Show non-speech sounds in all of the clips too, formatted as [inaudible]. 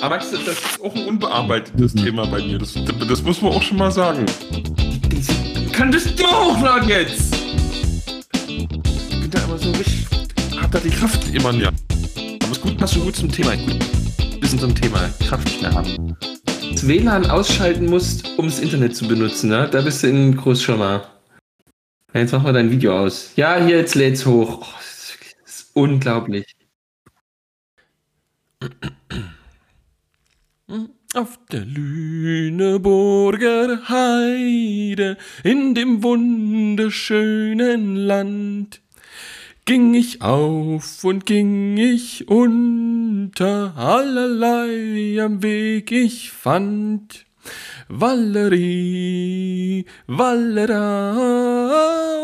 Aber das ist auch ein unbearbeitetes Thema bei mir. Das, das muss man auch schon mal sagen. Kann das du auch sagen jetzt? Ich bin da immer so richtig. Hab da die Kraft immer mehr. Aber ist gut, passt schon gut zum Thema. Gut, bisschen zum Thema. Kraft nicht mehr haben. Das WLAN ausschalten musst, um das Internet zu benutzen, ne? Da bist du in Großschirmer. Jetzt mach mal dein Video aus. Ja, hier, jetzt lädt's hoch. Oh, das das ist unglaublich. Auf der Lüneburger Heide, in dem wunderschönen Land, ging ich auf und ging ich unter, allerlei am Weg ich fand. Valerie, Valera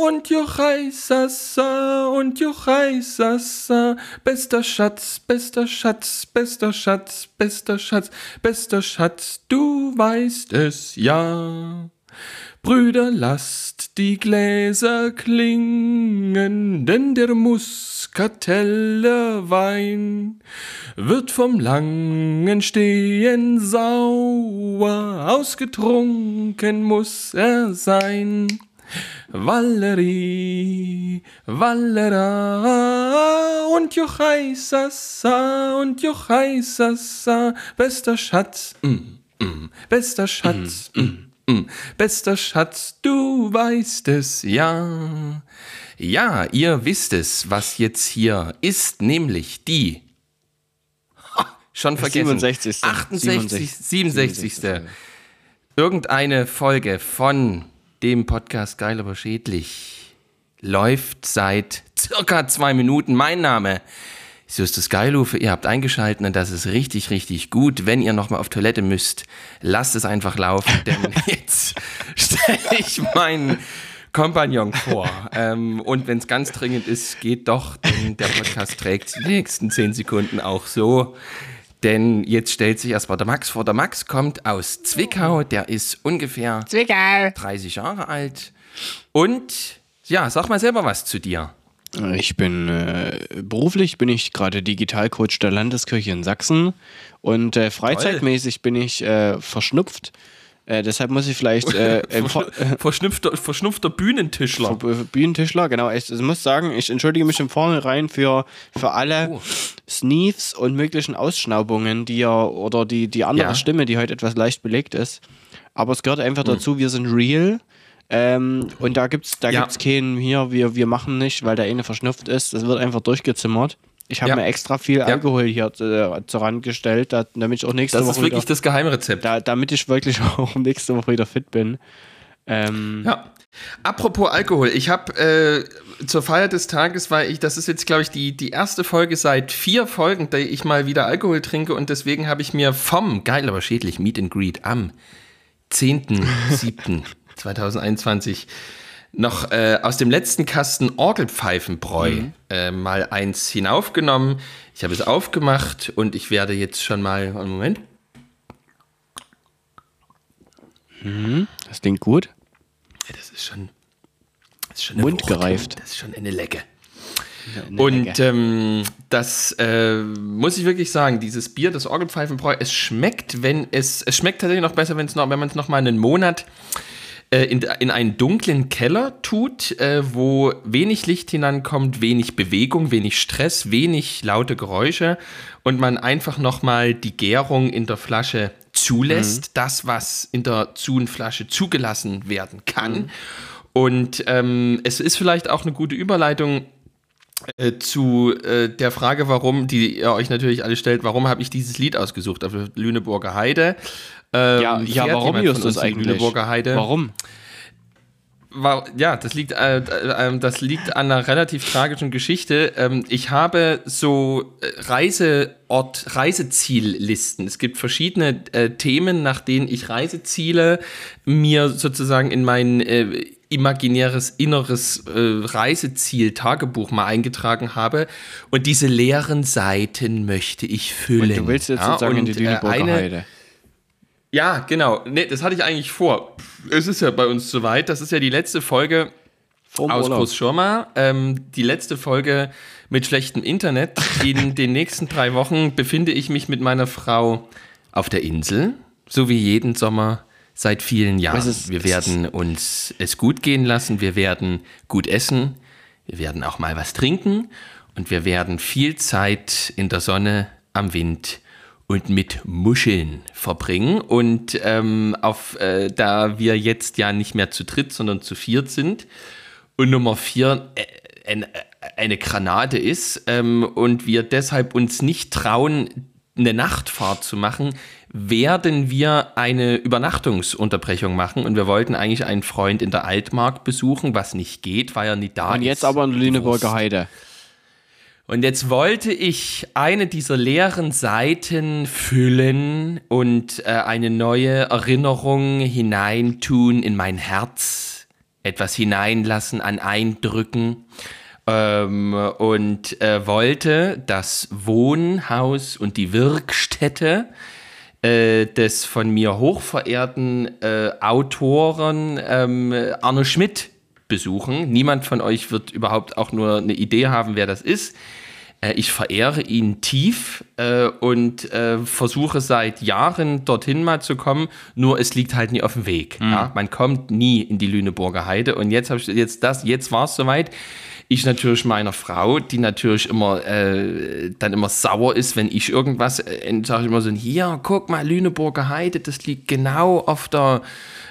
und Jochaisasa und Jochaisasa, bester Schatz, bester Schatz, bester Schatz, bester Schatz, bester Schatz, du weißt es ja. Brüder, lasst die Gläser klingen, denn der Muskateller Wein wird vom langen Stehen sauer, ausgetrunken muss er sein. Valerie, Valera und Jochaisasa und Jochaisasa, bester Schatz, mm, mm, bester Schatz, mm. Mm. Hm, bester Schatz, du weißt es, ja. Ja, ihr wisst es, was jetzt hier ist, nämlich die. Schon vergessen. 67. 68, 67. 67. Irgendeine Folge von dem Podcast Geil aber schädlich läuft seit circa zwei Minuten. Mein Name Justus Geilufe, ihr habt eingeschaltet und das ist richtig, richtig gut. Wenn ihr nochmal auf Toilette müsst, lasst es einfach laufen, denn [laughs] jetzt stelle ich meinen Kompagnon vor. Ähm, und wenn es ganz dringend ist, geht doch, denn der Podcast trägt die nächsten zehn Sekunden auch so. Denn jetzt stellt sich erstmal der Max vor. Der Max kommt aus Zwickau, der ist ungefähr Zwickau. 30 Jahre alt. Und ja, sag mal selber was zu dir. Ich bin äh, beruflich bin ich gerade Digitalcoach der Landeskirche in Sachsen und äh, freizeitmäßig bin ich äh, verschnupft. Äh, deshalb muss ich vielleicht äh, [laughs] [laughs] verschnupfter, verschnupfter Bühnentischler. Bühnentischler, genau. Ich, ich, muss sagen, ich entschuldige mich im Vornherein für, für alle oh. Sneefs und möglichen Ausschnaubungen, die ja oder die, die andere ja. Stimme, die heute etwas leicht belegt ist. Aber es gehört einfach hm. dazu, wir sind real ähm, und da gibt's, da ja. gibt's keinen hier, wir, wir machen nicht, weil der eine verschnupft ist. Das wird einfach durchgezimmert. Ich habe ja. mir extra viel ja. Alkohol hier äh, zur Rand gestellt, damit ich auch nächste das Woche. Das ist wirklich wieder, das Geheimrezept. Da, damit ich wirklich [laughs] auch nächste Woche wieder fit bin. Ähm, ja. Apropos Alkohol, ich habe äh, zur Feier des Tages, weil ich, das ist jetzt, glaube ich, die, die erste Folge seit vier Folgen, da ich mal wieder Alkohol trinke und deswegen habe ich mir vom, geil, aber schädlich, Meet and Greet am 10.7. [laughs] 2021 noch äh, aus dem letzten Kasten Orgelpfeifenbräu mhm. äh, mal eins hinaufgenommen. Ich habe es aufgemacht und ich werde jetzt schon mal. Einen Moment. Mhm. Das klingt gut. Das ist schon. Das ist schon Mundgereift. Das ist schon eine Lecke. Und ähm, das äh, muss ich wirklich sagen, dieses Bier, das Orgelpfeifenbräu, es schmeckt, wenn es, es schmeckt tatsächlich noch besser, wenn es noch, wenn man es noch mal einen Monat äh, in, in einen dunklen Keller tut, äh, wo wenig Licht hinankommt, wenig Bewegung, wenig Stress, wenig laute Geräusche und man einfach nochmal die Gärung in der Flasche zulässt, mhm. das, was in der Zunflasche zugelassen werden kann. Mhm. Und ähm, es ist vielleicht auch eine gute Überleitung äh, zu äh, der Frage, warum, die ihr euch natürlich alle stellt, warum habe ich dieses Lied ausgesucht auf Lüneburger Heide? Ähm, ja, ja warum Justus eigentlich? Lüneburger Heide. Warum? War, ja, das liegt, äh, äh, das liegt an einer relativ tragischen Geschichte. Ähm, ich habe so äh, Reiseort, Reiseziellisten. Es gibt verschiedene äh, Themen, nach denen ich Reiseziele mir sozusagen in mein äh, imaginäres inneres äh, Reiseziel-Tagebuch mal eingetragen habe. Und diese leeren Seiten möchte ich füllen. Und du willst jetzt ja, sozusagen und, in die Lüneburger eine, Heide. Ja, genau. Nee, das hatte ich eigentlich vor. Es ist ja bei uns soweit. Das ist ja die letzte Folge aus Großschirma. Ähm, die letzte Folge mit schlechtem Internet. In [laughs] den nächsten drei Wochen befinde ich mich mit meiner Frau auf der Insel, so wie jeden Sommer seit vielen Jahren. Ist, wir werden uns es gut gehen lassen, wir werden gut essen, wir werden auch mal was trinken und wir werden viel Zeit in der Sonne, am Wind und mit Muscheln verbringen. Und ähm, auf, äh, da wir jetzt ja nicht mehr zu dritt, sondern zu viert sind und Nummer vier äh, äh, eine Granate ist ähm, und wir deshalb uns nicht trauen, eine Nachtfahrt zu machen, werden wir eine Übernachtungsunterbrechung machen und wir wollten eigentlich einen Freund in der Altmark besuchen, was nicht geht, weil er nicht da und ist. Und jetzt aber in Lüneburger Heide. Und jetzt wollte ich eine dieser leeren Seiten füllen und äh, eine neue Erinnerung hineintun in mein Herz, etwas hineinlassen an Eindrücken ähm, und äh, wollte das Wohnhaus und die Wirkstätte äh, des von mir hochverehrten äh, Autoren ähm, Arno Schmidt besuchen. Niemand von euch wird überhaupt auch nur eine Idee haben, wer das ist. Äh, ich verehre ihn tief äh, und äh, versuche seit Jahren dorthin mal zu kommen, nur es liegt halt nie auf dem Weg. Mhm. Ja? Man kommt nie in die Lüneburger Heide und jetzt habe ich jetzt das, jetzt war es soweit. Ich natürlich meiner Frau, die natürlich immer äh, dann immer sauer ist, wenn ich irgendwas, äh, sage ich immer so, hier, guck mal, Lüneburger Heide, das liegt genau auf der,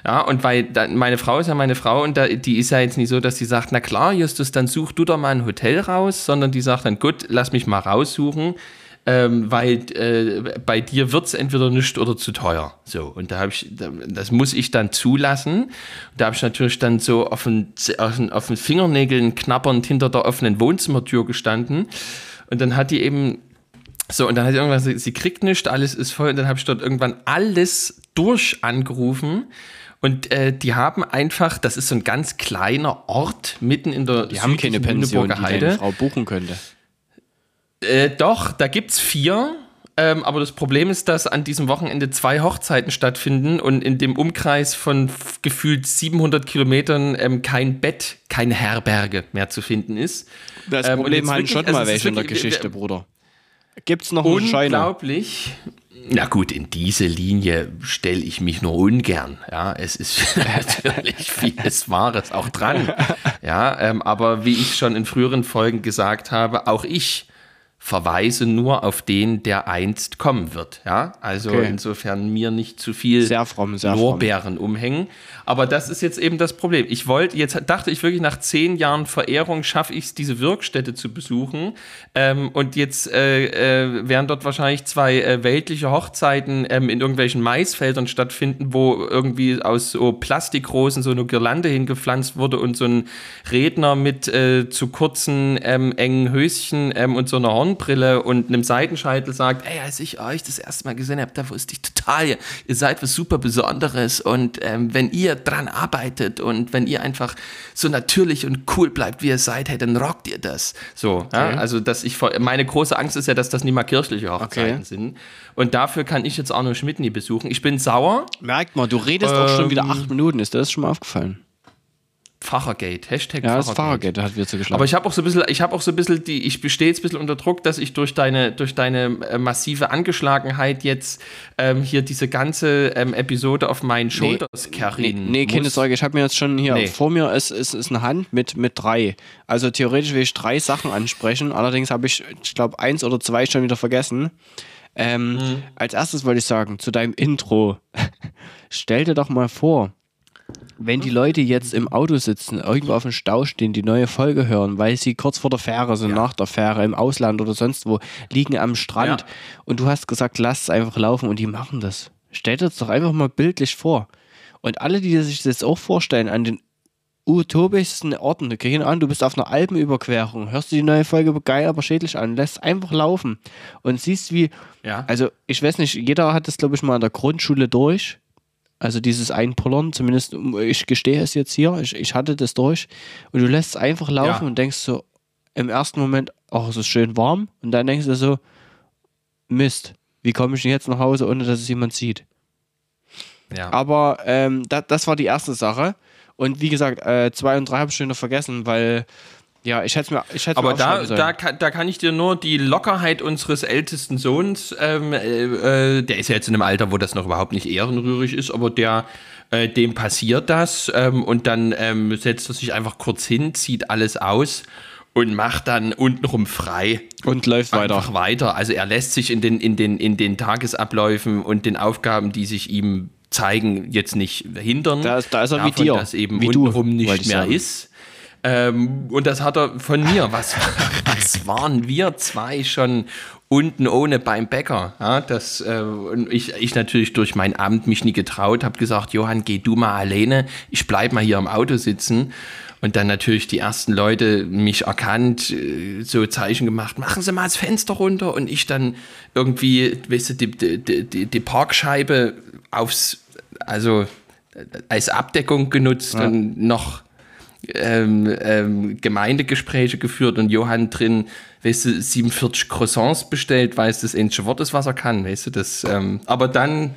ja, und weil dann, meine Frau ist ja meine Frau und da, die ist ja jetzt nicht so, dass sie sagt, na klar, Justus, dann such du doch mal ein Hotel raus, sondern die sagt dann, gut, lass mich mal raussuchen ähm, weil äh, bei dir wird es entweder nicht oder zu teuer. So, und da habe ich, das muss ich dann zulassen. Da habe ich natürlich dann so auf den, auf, den, auf den Fingernägeln knappernd hinter der offenen Wohnzimmertür gestanden. Und dann hat die eben so, und dann hat sie irgendwann, sie, sie kriegt nichts, alles ist voll. Und dann habe ich dort irgendwann alles durch angerufen. Und äh, die haben einfach, das ist so ein ganz kleiner Ort mitten in der Die haben keine Pension, die deine Frau buchen könnte. Äh, doch, da gibt es vier. Ähm, aber das Problem ist, dass an diesem Wochenende zwei Hochzeiten stattfinden und in dem Umkreis von gefühlt 700 Kilometern ähm, kein Bett, keine Herberge mehr zu finden ist. Das ähm, Problem hatten schon mal welche in der Geschichte, Bruder. Gibt es noch einen Scheine? Unglaublich. Na gut, in diese Linie stelle ich mich nur ungern. Ja, es ist [laughs] natürlich vieles Wahres auch dran. Ja, ähm, aber wie ich schon in früheren Folgen gesagt habe, auch ich verweise nur auf den, der einst kommen wird. Ja, also okay. insofern mir nicht zu viel sehr fromm, sehr Lorbeeren fromm. umhängen. Aber das ist jetzt eben das Problem. Ich wollte, jetzt dachte ich wirklich, nach zehn Jahren Verehrung schaffe ich es, diese Wirkstätte zu besuchen. Ähm, und jetzt äh, äh, werden dort wahrscheinlich zwei äh, weltliche Hochzeiten ähm, in irgendwelchen Maisfeldern stattfinden, wo irgendwie aus so Plastikrosen so eine Girlande hingepflanzt wurde und so ein Redner mit äh, zu kurzen, ähm, engen Höschen ähm, und so einer Horn Sonnenbrille und einem Seitenscheitel sagt, ey, als ich euch das erste Mal gesehen habe, da wusste ich total, ihr seid was super Besonderes und ähm, wenn ihr dran arbeitet und wenn ihr einfach so natürlich und cool bleibt, wie ihr seid, hey, dann rockt ihr das. So, okay. ja, also dass ich meine große Angst ist ja, dass das nicht mal kirchliche Hochzeiten okay. sind. Und dafür kann ich jetzt Arno Schmidt nie besuchen. Ich bin sauer. Merkt mal, du redest ähm, auch schon wieder acht Minuten. Ist dir das schon mal aufgefallen? Pfarrergate, Hashtag ja, das Pfarrergate hat wir zu geschlagen. Aber ich habe auch so ein bisschen, ich habe auch so ein bisschen die, ich bestehe jetzt ein bisschen unter Druck, dass ich durch deine, durch deine äh, massive Angeschlagenheit jetzt ähm, hier diese ganze ähm, Episode auf meinen Shoulders nee, carryen Nee, nee keine Sorge, ich habe mir jetzt schon hier nee. vor mir ist, ist, ist eine Hand mit, mit drei. Also theoretisch will ich drei Sachen ansprechen, allerdings habe ich, ich glaube, eins oder zwei schon wieder vergessen. Ähm, mhm. Als erstes wollte ich sagen, zu deinem Intro, [laughs] stell dir doch mal vor, wenn die Leute jetzt im Auto sitzen, irgendwo auf dem Stau stehen, die neue Folge hören, weil sie kurz vor der Fähre sind, ja. nach der Fähre, im Ausland oder sonst wo, liegen am Strand ja. und du hast gesagt, lass es einfach laufen und die machen das. Stell dir das doch einfach mal bildlich vor. Und alle, die sich das auch vorstellen, an den utopischsten Orten, keine Ahnung, du bist auf einer Alpenüberquerung, hörst du die neue Folge geil, aber schädlich an, lässt einfach laufen und siehst wie, ja. also ich weiß nicht, jeder hat das glaube ich mal in der Grundschule durch, also dieses Einpullern, zumindest ich gestehe es jetzt hier, ich, ich hatte das durch. Und du lässt es einfach laufen ja. und denkst so im ersten Moment, ach, es ist schön warm. Und dann denkst du so, Mist, wie komme ich denn jetzt nach Hause, ohne dass es jemand sieht? Ja. Aber ähm, das, das war die erste Sache. Und wie gesagt, äh, zwei und drei habe ich schon noch vergessen, weil ja, ich hätte mir, ich hätte Aber da, da, kann, da kann ich dir nur die Lockerheit unseres ältesten Sohns, ähm, äh, äh, der ist ja jetzt in einem Alter, wo das noch überhaupt nicht ehrenrührig ist, aber der, äh, dem passiert das ähm, und dann ähm, setzt er sich einfach kurz hin, zieht alles aus und macht dann untenrum frei. Und läuft weiter. Einfach weiter. Also er lässt sich in den, in, den, in den Tagesabläufen und den Aufgaben, die sich ihm zeigen, jetzt nicht hindern. Da, da ist er davon, wie dir. Dass eben wie untenrum du, nicht mehr sagen. ist. Ähm, und das hat er von mir. Was, [laughs] was waren wir zwei schon unten ohne beim Bäcker? Ja, das, äh, und ich, ich natürlich durch mein Amt mich nie getraut, habe gesagt, Johann, geh du mal alleine, ich bleib mal hier im Auto sitzen. Und dann natürlich die ersten Leute mich erkannt, äh, so Zeichen gemacht, machen Sie mal das Fenster runter. Und ich dann irgendwie, weißt du, die, die, die, die Parkscheibe aufs, also als Abdeckung genutzt ja. und noch ähm, ähm, Gemeindegespräche geführt und Johann drin, weißt du, 47 Croissants bestellt, weil es das ähnliche Wort ist, was er kann, weißt du, das, ähm, aber dann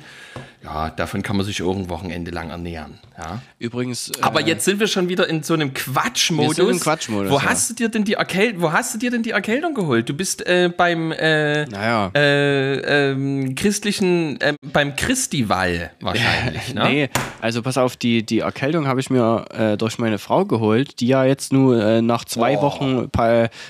ja, davon kann man sich auch ein Wochenende lang ernähren. Ja. Übrigens. Äh, Aber jetzt sind wir schon wieder in so einem Quatschmodus. Wir sind im Quatschmodus. Wo ja. hast du dir denn die Erkältung? Wo hast du dir denn die Erkältung geholt? Du bist äh, beim äh, naja. äh, ähm, christlichen, äh, beim Christival wahrscheinlich. [laughs] ne? Nee, also pass auf, die, die Erkältung habe ich mir äh, durch meine Frau geholt, die ja jetzt nur nach zwei oh. Wochen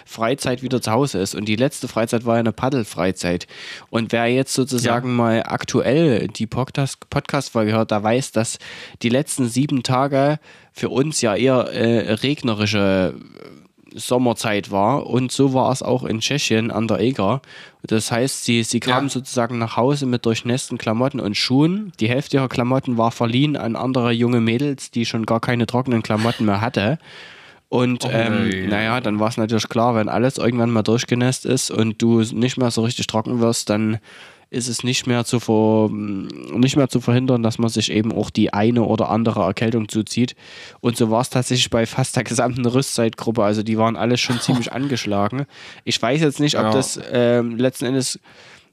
Freizeit wieder zu Hause ist. Und die letzte Freizeit war ja eine Paddelfreizeit. Und wer jetzt sozusagen ja. mal aktuell die Podcast-Folge hört, der weiß, dass die letzten sieben Tage für uns ja eher äh, regnerische äh, Sommerzeit war und so war es auch in Tschechien an der Eger. Das heißt, sie, sie kamen ja. sozusagen nach Hause mit durchnässten Klamotten und Schuhen. Die Hälfte ihrer Klamotten war verliehen an andere junge Mädels, die schon gar keine trockenen Klamotten mehr hatte. Und oh, ähm, nee. naja, dann war es natürlich klar, wenn alles irgendwann mal durchgenässt ist und du nicht mehr so richtig trocken wirst, dann ist es nicht mehr zu, ver, nicht mehr zu verhindern, dass man sich eben auch die eine oder andere Erkältung zuzieht. Und so war es tatsächlich bei fast der gesamten Rüstzeitgruppe. Also die waren alle schon ziemlich [laughs] angeschlagen. Ich weiß jetzt nicht, ob ja. das äh, letzten Endes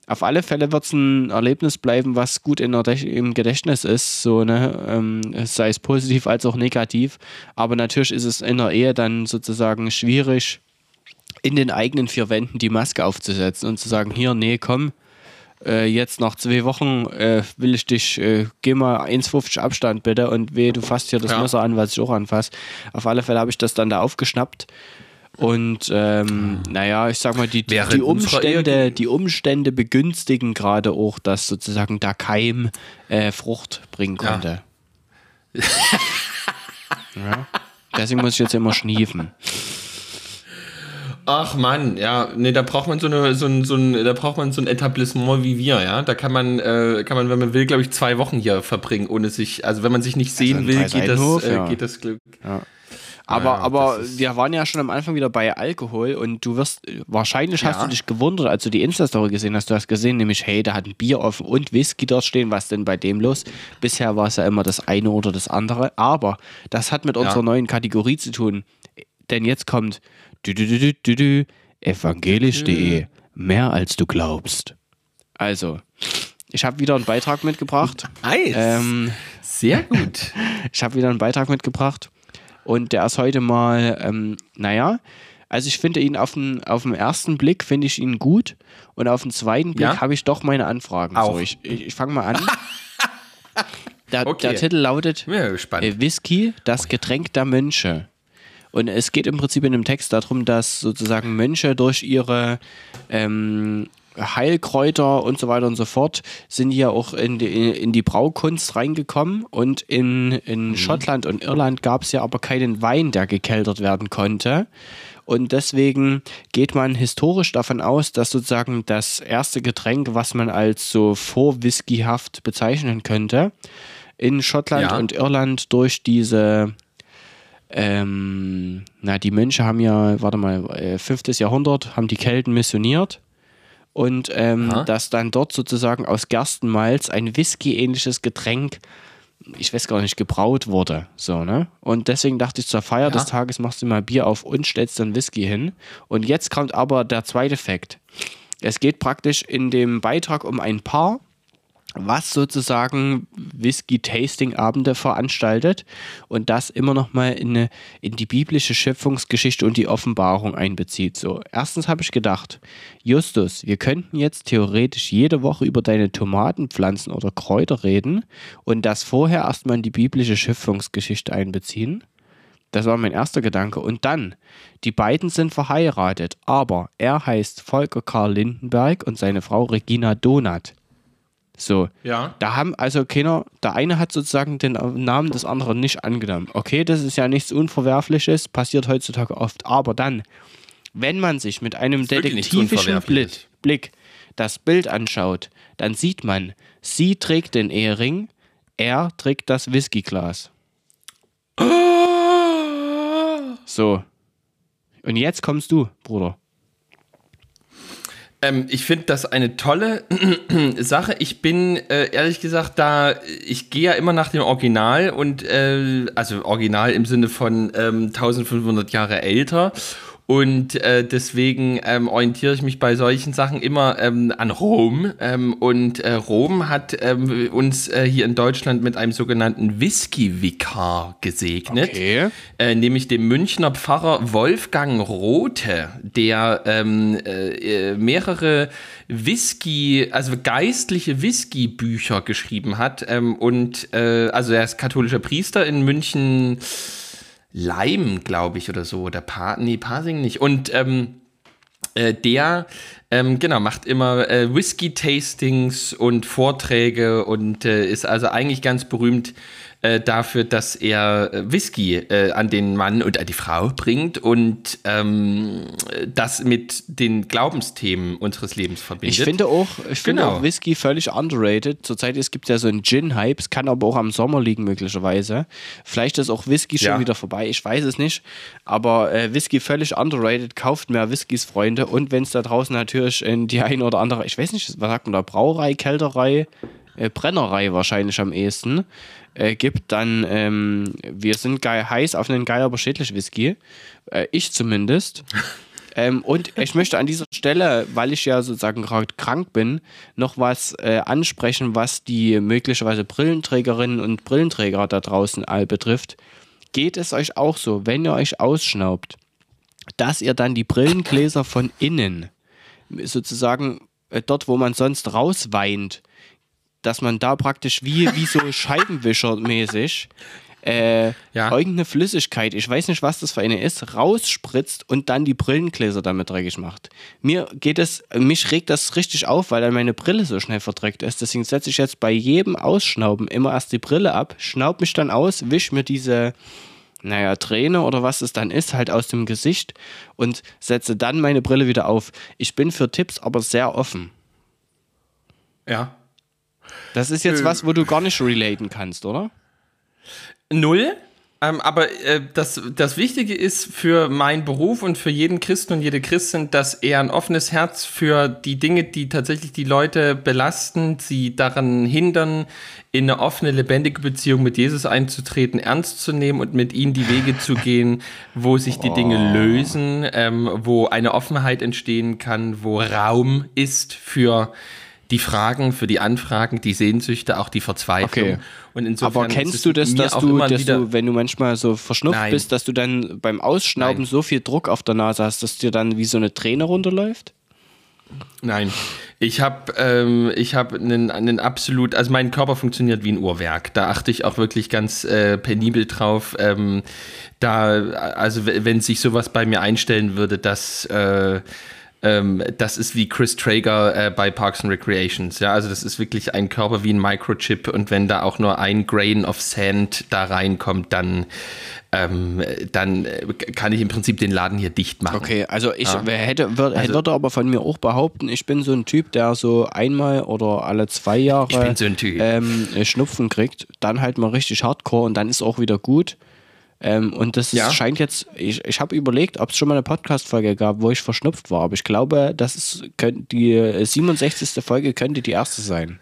auf alle Fälle wird es ein Erlebnis bleiben, was gut in der, im Gedächtnis ist, so, ne? Ähm, sei es positiv als auch negativ. Aber natürlich ist es in der Ehe dann sozusagen schwierig, in den eigenen vier Wänden die Maske aufzusetzen und zu sagen, hier, nee, komm, äh, jetzt nach zwei Wochen äh, will ich dich, äh, geh mal 1,50 Abstand bitte und weh, du fasst hier das ja. Messer an, was ich auch anfasse. Auf alle Fälle habe ich das dann da aufgeschnappt. Und ähm, naja, ich sag mal, die, die, die Umstände, die Umstände begünstigen gerade auch, dass sozusagen der Keim äh, Frucht bringen konnte. Ja. [laughs] ja. Deswegen muss ich jetzt immer schniefen. Ach Mann, ja, nee, da braucht man so eine, so ein, so ein, da braucht man so ein Etablissement wie wir, ja. Da kann man, äh, kann man, wenn man will, glaube ich, zwei Wochen hier verbringen, ohne sich, also wenn man sich nicht sehen also will, geht das, äh, ja. geht das Glück. Ja. Aber, ja, aber wir waren ja schon am Anfang wieder bei Alkohol und du wirst, wahrscheinlich hast du dich gewundert, als du die Insta-Story gesehen hast. Du hast gesehen, nämlich, hey, da hat ein Bier offen und Whisky dort stehen. Was denn bei dem los? Bisher war es ja immer das eine oder das andere. Aber das hat mit unserer neuen Kategorie zu tun. Denn jetzt kommt evangelisch.de. Mehr als du glaubst. Also, ich habe wieder einen Beitrag mitgebracht. Nice. Ähm, Sehr gut. [laughs] ich habe wieder einen Beitrag mitgebracht. Und der ist heute mal, ähm, naja, also ich finde ihn auf den, auf den ersten Blick, finde ich ihn gut. Und auf den zweiten Blick ja? habe ich doch meine Anfragen. Auch. So, ich ich, ich fange mal an. [laughs] der, okay. der, Titel lautet ja, Whisky, das Getränk der Mönche. Und es geht im Prinzip in dem Text darum, dass sozusagen Mönche durch ihre ähm, Heilkräuter und so weiter und so fort sind ja auch in die, in die Braukunst reingekommen und in, in mhm. Schottland und Irland gab es ja aber keinen Wein, der gekeltert werden konnte. Und deswegen geht man historisch davon aus, dass sozusagen das erste Getränk, was man als so vorwhiskyhaft bezeichnen könnte, in Schottland ja. und Irland durch diese ähm, na, die Mönche haben ja, warte mal, äh, 5. Jahrhundert, haben die Kelten missioniert und ähm, dass dann dort sozusagen aus Gerstenmalz ein Whisky-ähnliches Getränk, ich weiß gar nicht, gebraut wurde. So, ne? Und deswegen dachte ich, zur Feier ja. des Tages machst du mal Bier auf und stellst dann Whisky hin. Und jetzt kommt aber der zweite Fakt. Es geht praktisch in dem Beitrag um ein Paar, was sozusagen Whisky-Tasting-Abende veranstaltet und das immer noch mal in, in die biblische Schöpfungsgeschichte und die Offenbarung einbezieht. So, erstens habe ich gedacht, Justus, wir könnten jetzt theoretisch jede Woche über deine Tomatenpflanzen oder Kräuter reden und das vorher erstmal in die biblische Schöpfungsgeschichte einbeziehen. Das war mein erster Gedanke. Und dann, die beiden sind verheiratet, aber er heißt Volker Karl Lindenberg und seine Frau Regina Donat. So. Ja. Da haben also keiner, der eine hat sozusagen den Namen des anderen nicht angenommen. Okay, das ist ja nichts Unverwerfliches, passiert heutzutage oft. Aber dann, wenn man sich mit einem detektivischen Blick, Blick das Bild anschaut, dann sieht man, sie trägt den Ehering, er trägt das Whiskyglas. [gasps] So. Und jetzt kommst du, Bruder. Ähm, ich finde das eine tolle [clears throat] Sache. Ich bin äh, ehrlich gesagt da, ich gehe ja immer nach dem Original und äh, also Original im Sinne von ähm, 1500 Jahre älter und äh, deswegen ähm, orientiere ich mich bei solchen Sachen immer ähm, an Rom. Ähm, und äh, Rom hat ähm, uns äh, hier in Deutschland mit einem sogenannten Whisky-Vikar gesegnet. Okay. Äh, nämlich dem Münchner Pfarrer Wolfgang Rothe, der ähm, äh, mehrere Whisky, also geistliche Whisky-Bücher geschrieben hat. Ähm, und äh, also er ist katholischer Priester in München. Leim, glaube ich, oder so. Oder pa nee, Parsing nicht. Und ähm, äh, der, ähm, genau, macht immer äh, Whisky-Tastings und Vorträge und äh, ist also eigentlich ganz berühmt äh, dafür, dass er äh, Whisky äh, an den Mann und an die Frau bringt und ähm, das mit den Glaubensthemen unseres Lebens verbindet. Ich finde auch, ich finde genau. auch Whisky völlig underrated. Zurzeit gibt es ja so einen Gin-Hype, es kann aber auch am Sommer liegen möglicherweise. Vielleicht ist auch Whisky schon ja. wieder vorbei, ich weiß es nicht. Aber äh, Whisky völlig underrated, kauft mehr Whiskys, Freunde. Und wenn es da draußen natürlich in die ein oder andere, ich weiß nicht, was sagt man da, Brauerei, Kälterei, äh, Brennerei wahrscheinlich am ehesten äh, gibt, dann ähm, wir sind geil heiß auf einen geil, aber schädlich Whisky. Äh, ich zumindest. [laughs] ähm, und ich möchte an dieser Stelle, weil ich ja sozusagen gerade krank bin, noch was äh, ansprechen, was die möglicherweise Brillenträgerinnen und Brillenträger da draußen all betrifft. Geht es euch auch so, wenn ihr euch ausschnaubt, dass ihr dann die Brillengläser von innen sozusagen äh, dort, wo man sonst rausweint, dass man da praktisch wie, wie so [laughs] Scheibenwischer-mäßig äh, ja. irgendeine Flüssigkeit, ich weiß nicht, was das für eine ist, rausspritzt und dann die Brillengläser damit dreckig macht. Mir geht es, mich regt das richtig auf, weil dann meine Brille so schnell verdreckt ist. Deswegen setze ich jetzt bei jedem Ausschnauben immer erst die Brille ab, schnaub mich dann aus, wisch mir diese, naja, Träne oder was es dann ist, halt aus dem Gesicht und setze dann meine Brille wieder auf. Ich bin für Tipps aber sehr offen. Ja, das ist jetzt äh, was, wo du gar nicht relaten kannst, oder? Null. Ähm, aber äh, das, das Wichtige ist für meinen Beruf und für jeden Christen und jede Christin, dass er ein offenes Herz für die Dinge, die tatsächlich die Leute belasten, sie daran hindern, in eine offene, lebendige Beziehung mit Jesus einzutreten, ernst zu nehmen und mit ihm die Wege zu gehen, wo sich die Dinge oh. lösen, ähm, wo eine Offenheit entstehen kann, wo Raum ist für die Fragen, für die Anfragen, die Sehnsüchte, auch die Verzweiflung. Okay. Und insofern Aber kennst du das, dass, du, dass du, wenn du manchmal so verschnupft Nein. bist, dass du dann beim Ausschnauben Nein. so viel Druck auf der Nase hast, dass dir dann wie so eine Träne runterläuft? Nein, ich habe ähm, ich hab einen, einen absolut, also mein Körper funktioniert wie ein Uhrwerk. Da achte ich auch wirklich ganz äh, penibel drauf. Ähm, da, also wenn sich sowas bei mir einstellen würde, dass äh, ähm, das ist wie Chris Traeger äh, bei Parks and Recreations. Ja, also das ist wirklich ein Körper wie ein Microchip und wenn da auch nur ein Grain of Sand da reinkommt, dann ähm, dann äh, kann ich im Prinzip den Laden hier dicht machen. Okay, also ich ja. hätte, würde, also, würde aber von mir auch behaupten, ich bin so ein Typ, der so einmal oder alle zwei Jahre so ähm, Schnupfen kriegt, dann halt mal richtig hardcore und dann ist auch wieder gut. Ähm, und das ja. scheint jetzt, ich, ich habe überlegt, ob es schon mal eine Podcast-Folge gab, wo ich verschnupft war, aber ich glaube, das ist, die 67. Folge könnte die erste sein.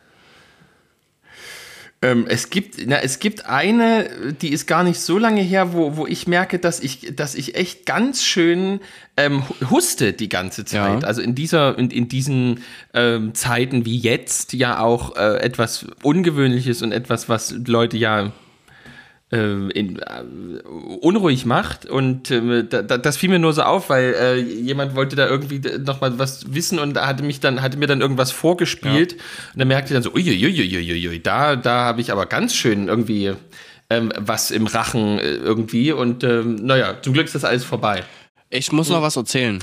Ähm, es gibt, na, es gibt eine, die ist gar nicht so lange her, wo, wo ich merke, dass ich, dass ich echt ganz schön ähm, huste die ganze Zeit. Ja. Also in dieser, in, in diesen ähm, Zeiten wie jetzt ja auch äh, etwas Ungewöhnliches und etwas, was Leute ja äh, in, äh, unruhig macht. Und äh, da, das fiel mir nur so auf, weil äh, jemand wollte da irgendwie noch mal was wissen und hatte mich dann, hatte mir dann irgendwas vorgespielt. Ja. Und dann merkte ich dann so, uiuiuiuiui, da, da habe ich aber ganz schön irgendwie ähm, was im Rachen äh, irgendwie. Und ähm, naja, zum Glück ist das alles vorbei. Ich muss noch was erzählen.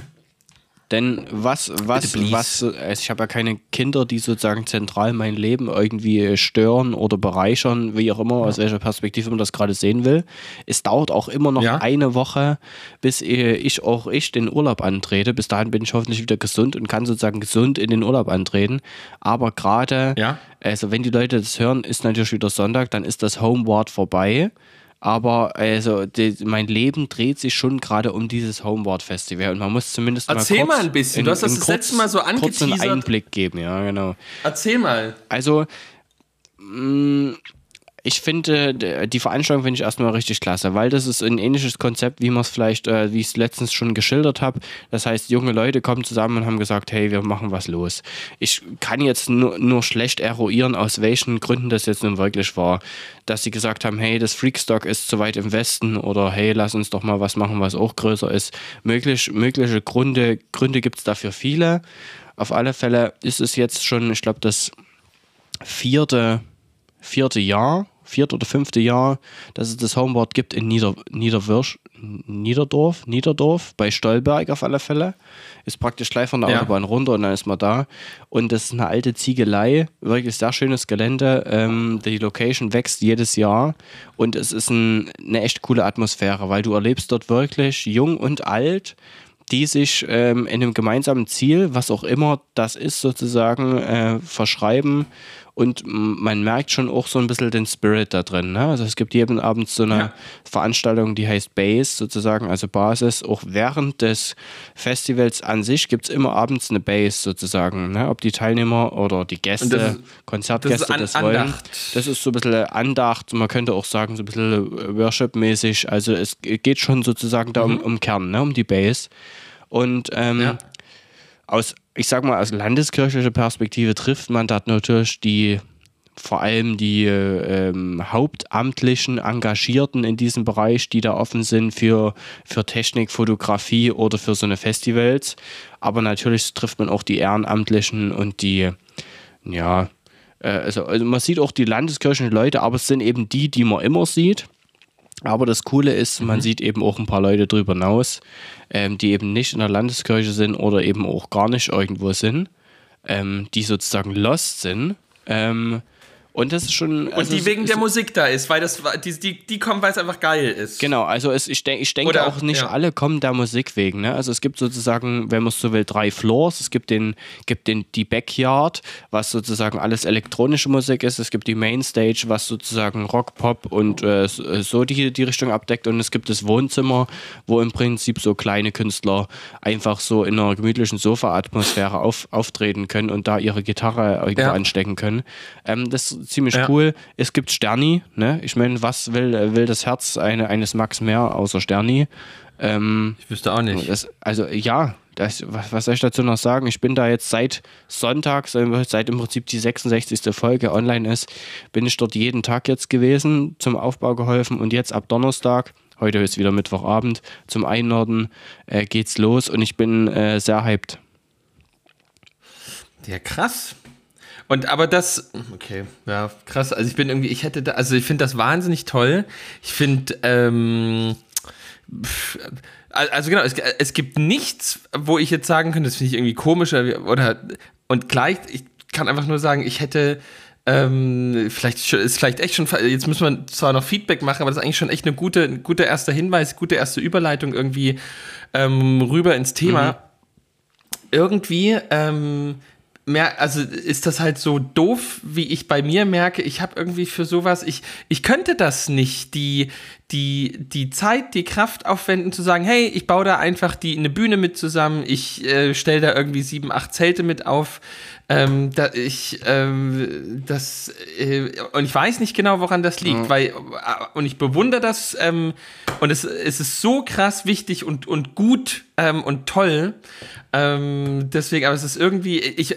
Denn was, was, was, also ich habe ja keine Kinder, die sozusagen zentral mein Leben irgendwie stören oder bereichern, wie auch immer, ja. aus welcher Perspektive man das gerade sehen will. Es dauert auch immer noch ja. eine Woche, bis ich auch ich den Urlaub antrete. Bis dahin bin ich hoffentlich wieder gesund und kann sozusagen gesund in den Urlaub antreten. Aber gerade, ja. also wenn die Leute das hören, ist natürlich wieder Sonntag, dann ist das Homeward vorbei. Aber also die, mein Leben dreht sich schon gerade um dieses Homeward Festival und man muss zumindest Erzähl mal, kurz mal ein bisschen. du hast das das letzte Mal so angeteasert. Kurz einen Einblick geben, ja genau. Erzähl mal. Also mh, mm, ich finde, die Veranstaltung finde ich erstmal richtig klasse, weil das ist ein ähnliches Konzept, wie man es vielleicht, äh, wie ich es letztens schon geschildert habe. Das heißt, junge Leute kommen zusammen und haben gesagt, hey, wir machen was los. Ich kann jetzt nur, nur schlecht eruieren, aus welchen Gründen das jetzt nun wirklich war. Dass sie gesagt haben, hey, das Freakstock ist zu weit im Westen oder hey, lass uns doch mal was machen, was auch größer ist. Möglich, mögliche Gründe, Gründe gibt es dafür viele. Auf alle Fälle ist es jetzt schon, ich glaube, das vierte, vierte Jahr vierte oder fünfte Jahr, dass es das Homeboard gibt in Nieder, Niederwirsch, Niederdorf, Niederdorf, bei Stolberg auf alle Fälle. Ist praktisch gleich von der ja. Autobahn runter und dann ist man da. Und das ist eine alte Ziegelei, wirklich sehr schönes Gelände. Ähm, die Location wächst jedes Jahr und es ist ein, eine echt coole Atmosphäre, weil du erlebst dort wirklich jung und alt die sich ähm, in einem gemeinsamen Ziel, was auch immer das ist, sozusagen äh, verschreiben und man merkt schon auch so ein bisschen den Spirit da drin. Ne? Also es gibt jeden Abend so eine ja. Veranstaltung, die heißt Base sozusagen, also Basis. Auch während des Festivals an sich gibt es immer abends eine Base sozusagen. Ne? Ob die Teilnehmer oder die Gäste, das Konzertgäste das, an, das wollen. Andacht. Das ist so ein bisschen Andacht, man könnte auch sagen so ein bisschen Worship-mäßig. Also es geht schon sozusagen da mhm. um, um Kern, ne? um die Base. Und ähm, ja. Aus ich sag mal, aus landeskirchlicher Perspektive trifft man da natürlich die vor allem die ähm, hauptamtlichen Engagierten in diesem Bereich, die da offen sind für, für Technik, Fotografie oder für so eine Festivals. Aber natürlich trifft man auch die Ehrenamtlichen und die, ja, äh, also, also man sieht auch die landeskirchlichen Leute, aber es sind eben die, die man immer sieht. Aber das Coole ist, man mhm. sieht eben auch ein paar Leute drüber hinaus, ähm, die eben nicht in der Landeskirche sind oder eben auch gar nicht irgendwo sind, ähm, die sozusagen lost sind. Ähm, und das ist schon. Also und die wegen der Musik da ist, weil das die, die, die kommen, weil es einfach geil ist. Genau, also es, ich, denk, ich denke Oder, auch nicht ja. alle kommen da Musik wegen. Ne? Also es gibt sozusagen, wenn man es so will, drei Floors. Es gibt den, gibt den die Backyard, was sozusagen alles elektronische Musik ist. Es gibt die Mainstage, was sozusagen Rock, Pop und äh, so die, die Richtung abdeckt. Und es gibt das Wohnzimmer, wo im Prinzip so kleine Künstler einfach so in einer gemütlichen Sofa-Atmosphäre auf, auftreten können und da ihre Gitarre irgendwo ja. anstecken können. Ähm, das ziemlich ja. cool. Es gibt Sterni, ne? Ich meine, was will, will das Herz eine, eines Max mehr außer Sterni? Ähm, ich wüsste auch nicht. Das, also ja, das, was, was, soll ich dazu noch sagen? Ich bin da jetzt seit Sonntag, seit im Prinzip die 66. Folge online ist, bin ich dort jeden Tag jetzt gewesen, zum Aufbau geholfen und jetzt ab Donnerstag, heute ist wieder Mittwochabend, zum Einnorden äh, geht's los und ich bin äh, sehr hyped. Ja, krass. Und aber das, okay, ja, krass. Also ich bin irgendwie, ich hätte da, also ich finde das wahnsinnig toll. Ich finde, ähm, also genau, es, es, gibt nichts, wo ich jetzt sagen könnte, das finde ich irgendwie komisch oder, oder und gleich, ich kann einfach nur sagen, ich hätte ähm, vielleicht ist vielleicht echt schon, jetzt müssen wir zwar noch Feedback machen, aber das ist eigentlich schon echt eine gute, ein guter erster Hinweis, gute erste Überleitung irgendwie ähm, rüber ins Thema. Mhm. Irgendwie ähm, mehr, also ist das halt so doof, wie ich bei mir merke, ich habe irgendwie für sowas, ich, ich könnte das nicht, die, die, die Zeit, die Kraft aufwenden, zu sagen, hey, ich baue da einfach die, eine Bühne mit zusammen, ich äh, stelle da irgendwie sieben, acht Zelte mit auf. Ähm, da ich, ähm, das, äh, und ich weiß nicht genau, woran das liegt, mhm. weil, äh, und ich bewundere das, ähm, und es, es ist so krass wichtig und, und gut ähm, und toll. Ähm, deswegen, aber es ist irgendwie, ich,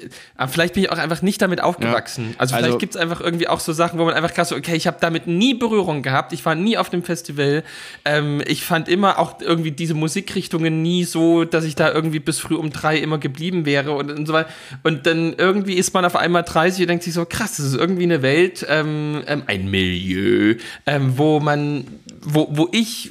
vielleicht bin ich auch einfach nicht damit aufgewachsen. Ja. Also vielleicht also, gibt es einfach irgendwie auch so Sachen, wo man einfach krass so, okay, ich habe damit nie Berührung gehabt, ich war nie auf dem Festival. Ähm, ich fand immer auch irgendwie diese Musikrichtungen nie so, dass ich da irgendwie bis früh um drei immer geblieben wäre und, und so weiter. Und dann irgendwie ist man auf einmal 30 und denkt sich so, krass, das ist irgendwie eine Welt, ähm, ähm ein Milieu, ähm, wo man, wo, wo ich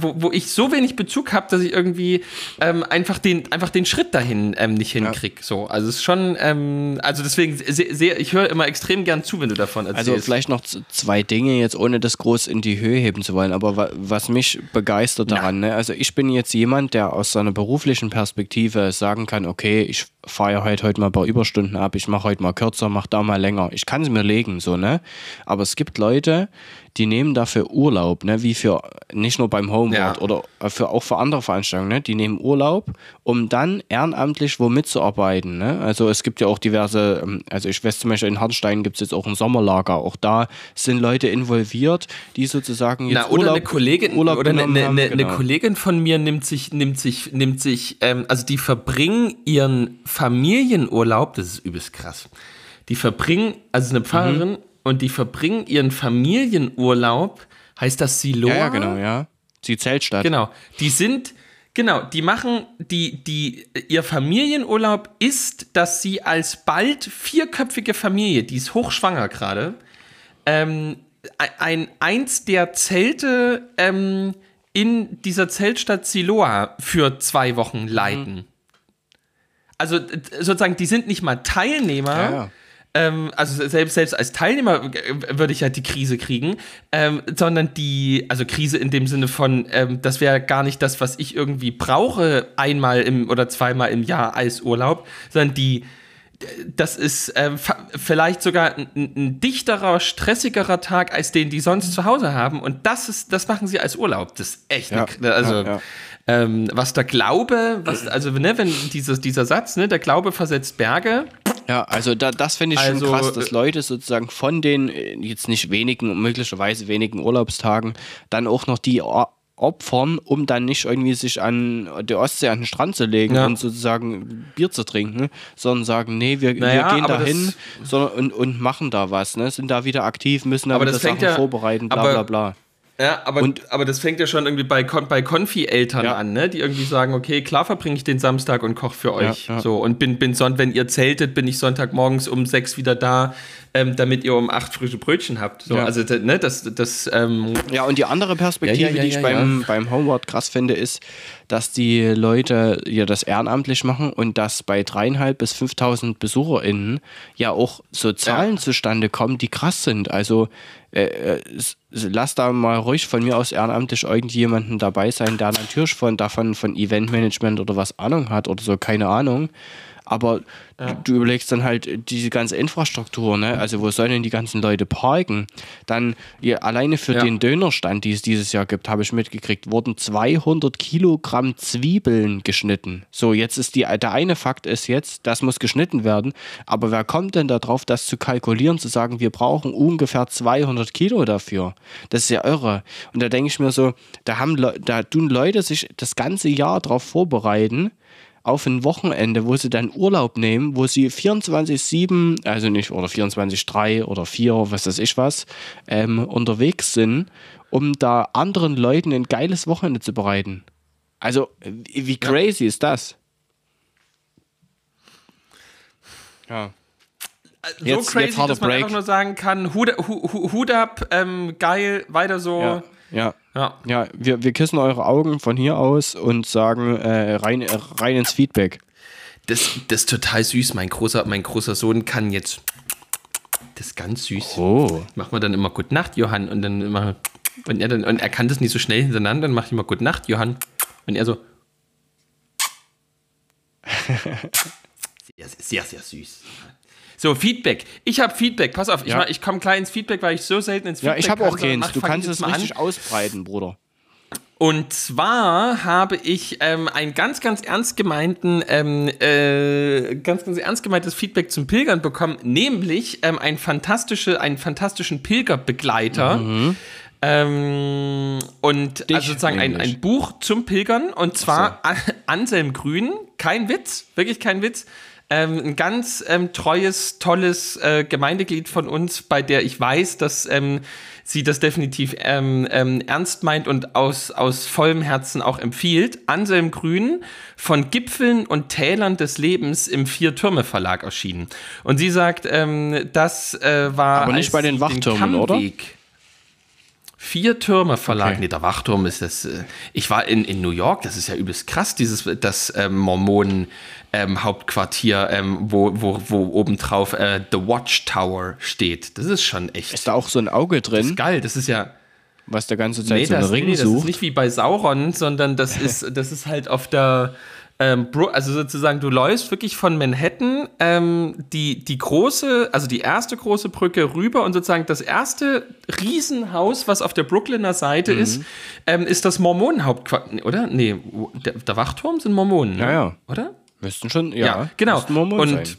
wo, wo ich so wenig Bezug habe, dass ich irgendwie ähm, einfach, den, einfach den Schritt dahin ähm, nicht hinkriege. Ja. So, also es ist schon, ähm, also deswegen sehr, sehr ich höre immer extrem gern zu, wenn du davon erzählst. Also vielleicht noch zwei Dinge, jetzt ohne das groß in die Höhe heben zu wollen, aber was mich begeistert daran, ne? also ich bin jetzt jemand, der aus seiner beruflichen Perspektive sagen kann, okay, ich fahre heute, heute mal ein paar Überstunden ab, ich mache heute mal kürzer, mache da mal länger. Ich kann es mir legen, so, ne? Aber es gibt Leute, die nehmen dafür Urlaub, ne? Wie für, nicht nur beim Homeward ja. oder für, auch für andere Veranstaltungen, ne? Die nehmen Urlaub, um dann ehrenamtlich wo mitzuarbeiten, ne? Also es gibt ja auch diverse, ähm, also ich weiß zum Beispiel in Hartstein gibt es jetzt auch ein Sommerlager, auch da sind Leute involviert, die sozusagen jetzt Na, oder Urlaub, eine Kollegin, Urlaub oder eine, eine, eine, genau. eine, Kollegin von mir nimmt sich, nimmt sich, nimmt sich, ähm, also die verbringen ihren Familienurlaub, das ist übelst krass. Die verbringen, also eine Pfarrerin, mhm. Und die verbringen ihren Familienurlaub, heißt das Siloa? Ja, ja, genau, ja. Die Zeltstadt. Genau. Die sind, genau, die machen, die, die, ihr Familienurlaub ist, dass sie als bald vierköpfige Familie, die ist hochschwanger gerade, ähm, ein, eins der Zelte ähm, in dieser Zeltstadt Siloa für zwei Wochen leiten. Mhm also sozusagen, die sind nicht mal Teilnehmer. Ja, ja. Ähm, also selbst, selbst als Teilnehmer würde ich halt die Krise kriegen, ähm, sondern die, also Krise in dem Sinne von, ähm, das wäre gar nicht das, was ich irgendwie brauche, einmal im oder zweimal im Jahr als Urlaub, sondern die, das ist ähm, vielleicht sogar ein, ein, dichterer, stressigerer Tag als den, die sonst zu Hause haben. Und das ist, das machen sie als Urlaub. Das ist echt, ja, eine, also ja, ja ähm, was der Glaube, was, also ne, wenn dieses, dieser Satz, ne, der Glaube versetzt Berge. Ja, also da, das finde ich also, schon krass, dass Leute sozusagen von den äh, jetzt nicht wenigen, möglicherweise wenigen Urlaubstagen dann auch noch die opfern, um dann nicht irgendwie sich an der Ostsee an den Strand zu legen ja. und sozusagen Bier zu trinken, sondern sagen, nee, wir, naja, wir gehen da hin und, und machen da was, ne? sind da wieder aktiv, müssen da wieder Sachen ja, vorbereiten, bla bla bla. Ja, aber, und, aber das fängt ja schon irgendwie bei, bei Konfi-Eltern ja. an, ne? die irgendwie sagen, okay, klar verbringe ich den Samstag und koche für euch. Ja, ja. So, und bin, bin son wenn ihr zeltet, bin ich Sonntagmorgens um sechs wieder da, ähm, damit ihr um acht frische Brötchen habt. So, Also, ne, das, das, ähm ja, und die andere Perspektive, die ich beim, beim Homeward krass finde, ist, dass die Leute ja das ehrenamtlich machen und dass bei dreieinhalb bis 5.000 BesucherInnen ja auch so Zahlen zustande kommen, die krass sind. Also, äh, äh lass da mal ruhig von mir aus ehrenamtlich irgendjemanden dabei sein, der natürlich von davon von Eventmanagement oder was Ahnung hat oder so, keine Ahnung. Aber ja. du überlegst dann halt diese ganze Infrastruktur, ne? Also wo sollen denn die ganzen Leute parken? Dann ja, alleine für ja. den Dönerstand, die es dieses Jahr gibt, habe ich mitgekriegt, wurden 200 Kilogramm Zwiebeln geschnitten. So, jetzt ist die, der eine Fakt ist jetzt, das muss geschnitten werden. Aber wer kommt denn darauf, das zu kalkulieren, zu sagen, wir brauchen ungefähr 200 Kilo dafür? Das ist ja irre. Und da denke ich mir so, da haben, da tun Leute sich das ganze Jahr darauf vorbereiten auf ein Wochenende, wo sie dann Urlaub nehmen, wo sie 24-7, also nicht, oder 24-3 oder 4, was weiß ich was, ähm, unterwegs sind, um da anderen Leuten ein geiles Wochenende zu bereiten. Also, wie crazy ja. ist das? Ja. So jetzt, crazy, jetzt dass man Break. einfach nur sagen kann, Hut, Hut ab, ähm, geil, weiter so. Ja. Ja. Ja, ja wir, wir küssen eure Augen von hier aus und sagen äh, rein, äh, rein ins Feedback. Das, das ist total süß. Mein großer, mein großer Sohn kann jetzt. Das ist ganz süß. Oh. Machen wir dann immer Gute Nacht, Johann. Und dann immer. Und er, dann, und er kann das nicht so schnell hintereinander. Dann mache ich immer Gute Nacht, Johann. Und er so. [laughs] sehr, sehr, sehr süß. So, Feedback. Ich habe Feedback. Pass auf, ja. ich, ich komme klein ins Feedback, weil ich so selten ins Feedback Ja, ich habe auch keins. Du kannst es richtig an. ausbreiten, Bruder. Und zwar habe ich ähm, ein ganz, ganz ernst gemeinten, ähm, äh, ganz, ganz ernst gemeintes Feedback zum Pilgern bekommen, nämlich ähm, ein fantastische, einen fantastischen Pilgerbegleiter. Mhm. Ähm, und Dich also sozusagen ein, ein Buch zum Pilgern und zwar so. Anselm Grün, kein Witz, wirklich kein Witz. Ähm, ein ganz ähm, treues, tolles äh, Gemeindeglied von uns, bei der ich weiß, dass ähm, sie das definitiv ähm, ähm, ernst meint und aus, aus vollem Herzen auch empfiehlt. Anselm Grün von Gipfeln und Tälern des Lebens im Vier-Türme-Verlag erschienen. Und sie sagt, ähm, das äh, war. Aber nicht bei den Wachtürmen, den oder? Vier Türme Verlag. Okay. Nee, der Wachturm ist das. Äh, ich war in, in New York, das ist ja übelst krass, dieses das ähm, Mormonen ähm, Hauptquartier, ähm, wo, wo, wo obendrauf äh, The Watchtower steht. Das ist schon echt. Ist da auch so ein Auge drin? Das ist geil, das ist ja. Was der ganze Zeit nee, so einen Ring nee, sucht. Das ist nicht wie bei Sauron, sondern das [laughs] ist, das ist halt auf der ähm, also sozusagen, du läufst wirklich von Manhattan ähm, die, die große, also die erste große Brücke rüber und sozusagen das erste Riesenhaus, was auf der Brooklyner Seite mhm. ist, ähm, ist das Mormonenhauptquartier, oder? Nee, der, der, Wachturm sind Mormonen, ja, ja. oder? Müssten schon, ja. ja genau. und sein.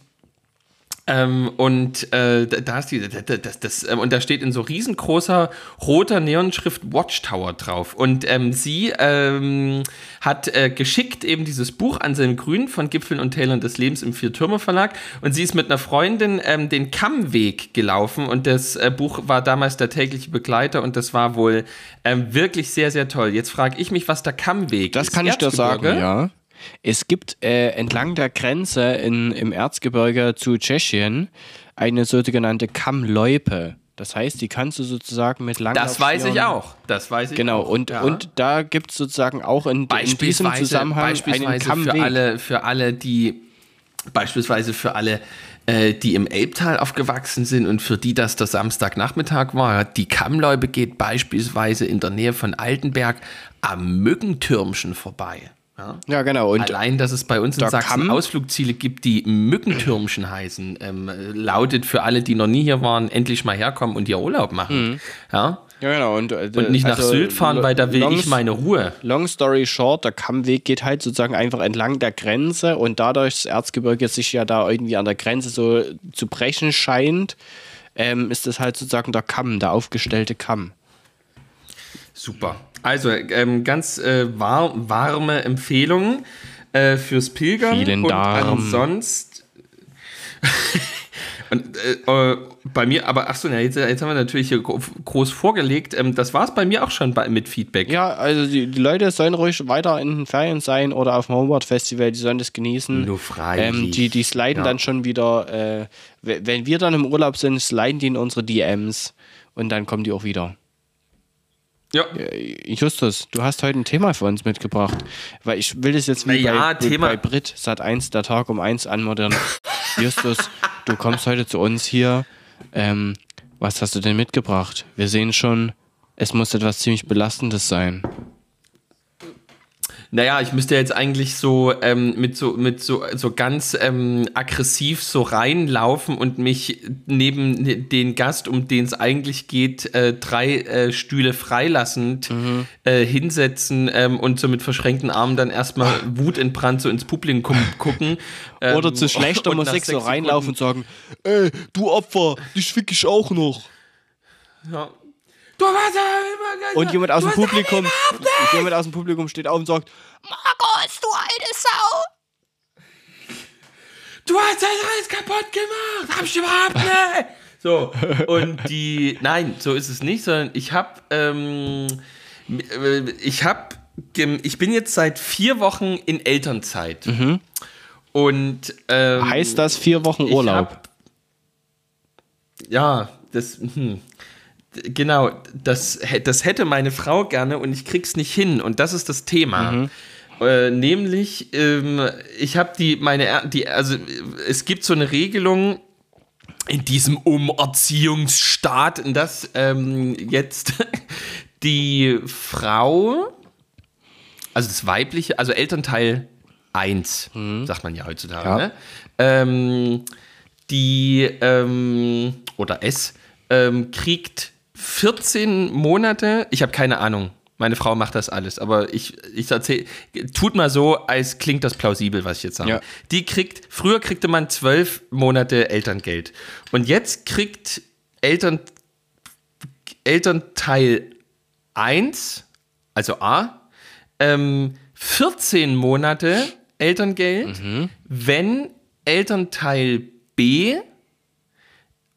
Ähm, und äh, da ist die, das, das, das, ähm, und da steht in so riesengroßer roter Neonschrift Watchtower drauf. Und ähm, sie ähm, hat äh, geschickt eben dieses Buch an seinen Grün von Gipfeln und Tälern des Lebens im Viertürmer Verlag. Und sie ist mit einer Freundin ähm, den Kammweg gelaufen. Und das äh, Buch war damals der tägliche Begleiter und das war wohl ähm, wirklich sehr, sehr toll. Jetzt frage ich mich, was der Kammweg das ist. Das kann ich dir sagen, ja. Es gibt äh, entlang der Grenze in, im Erzgebirge zu Tschechien eine sogenannte Kammloipe. Das heißt, die kannst du sozusagen mit lang. Das weiß ich auch. Das weiß ich genau. auch. Und, ja. und da gibt es sozusagen auch in, in diesem Zusammenhang beispielsweise einen Kammweg. Für alle, für alle, die beispielsweise für alle, äh, die im Elbtal aufgewachsen sind und für die das der Samstagnachmittag war. Die Kammloipe geht beispielsweise in der Nähe von Altenberg am Mückentürmchen vorbei. Ja, ja genau. Und Allein, dass es bei uns in Sachsen Ausflugsziele gibt, die Mückentürmchen heißen, ähm, lautet für alle, die noch nie hier waren, endlich mal herkommen und hier Urlaub machen. Mhm. Ja? Ja, genau. Und, äh, und nicht nach also Sylt fahren, weil da will long, ich meine Ruhe. Long story short, der Kammweg geht halt sozusagen einfach entlang der Grenze und dadurch das Erzgebirge sich ja da irgendwie an der Grenze so zu brechen scheint, ähm, ist das halt sozusagen der Kamm, der aufgestellte Kamm. Super. Also ähm, ganz äh, war, warme Empfehlungen äh, fürs Pilgern. Vielen Dank. Und ansonsten. [laughs] Und äh, äh, bei mir, aber ach so, ja, jetzt, jetzt, haben wir natürlich hier groß vorgelegt. Ähm, das war es bei mir auch schon bei, mit Feedback. Ja, also die, die, Leute sollen ruhig weiter in den Ferien sein oder auf dem Homeward Festival, die sollen das genießen. Nur frei. Ähm, die, die sliden ja. dann schon wieder, äh, wenn wir dann im Urlaub sind, sliden die in unsere DMs und dann kommen die auch wieder. Ja. Justus, du hast heute ein Thema für uns mitgebracht. Weil ich will das jetzt wie ja, bei, Thema. bei Brit Sat 1, der Tag um 1 anmodern. [laughs] Justus, du kommst heute zu uns hier. Ähm, was hast du denn mitgebracht? Wir sehen schon, es muss etwas ziemlich Belastendes sein. Naja, ich müsste jetzt eigentlich so ähm, mit so mit so, so ganz ähm, aggressiv so reinlaufen und mich neben den Gast, um den es eigentlich geht, äh, drei äh, Stühle freilassend mhm. äh, hinsetzen ähm, und so mit verschränkten Armen dann erstmal [laughs] wutentbrannt so ins Publikum gucken. Oder zu ähm, schlechter [laughs] Musik so reinlaufen und sagen, ey, du Opfer, dich fick ich auch noch. Ja, Du warst ja immer Und jemand aus dem Publikum, jemand aus dem Publikum steht auf und sagt, Markus, du alte Sau. Du hast das alles kaputt gemacht. Hab ich überhaupt nicht. [laughs] So, und die, nein, so ist es nicht, sondern ich hab, ähm, ich hab, ich bin jetzt seit vier Wochen in Elternzeit. Mhm. Und, ähm, Heißt das vier Wochen Urlaub? Hab, ja, das, hm genau, das, das hätte meine Frau gerne und ich krieg's nicht hin. Und das ist das Thema. Mhm. Äh, nämlich, ähm, ich habe die, meine, die, also es gibt so eine Regelung in diesem Umerziehungsstaat, dass ähm, jetzt [laughs] die Frau, also das weibliche, also Elternteil 1, mhm. sagt man ja heutzutage, ja. Ne? Ähm, die, ähm, oder es, ähm, kriegt 14 Monate, ich habe keine Ahnung, Meine Frau macht das alles, aber ich, ich erzähle, tut mal so, als klingt das plausibel, was ich jetzt sage. Ja. Die kriegt, früher kriegte man zwölf Monate Elterngeld. Und jetzt kriegt Eltern, Elternteil 1, also A, ähm, 14 Monate Elterngeld, mhm. wenn Elternteil B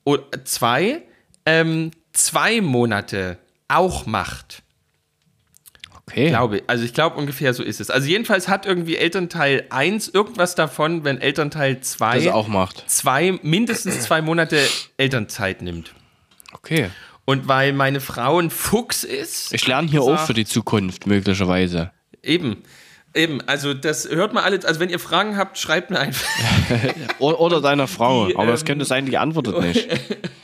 oder 2 ähm, zwei Monate auch macht. Okay. Glaube, also ich glaube ungefähr so ist es. Also jedenfalls hat irgendwie Elternteil 1 irgendwas davon, wenn Elternteil 2 auch macht. Zwei, mindestens zwei Monate Elternzeit nimmt. Okay. Und weil meine Frau ein Fuchs ist. Ich lerne hier gesagt, auch für die Zukunft, möglicherweise. Eben. Eben, also das hört mal alles. Also wenn ihr Fragen habt, schreibt mir einfach. [laughs] Oder deiner Frau. Die, Aber es ähm, könnte sein, die antwortet nicht. [laughs]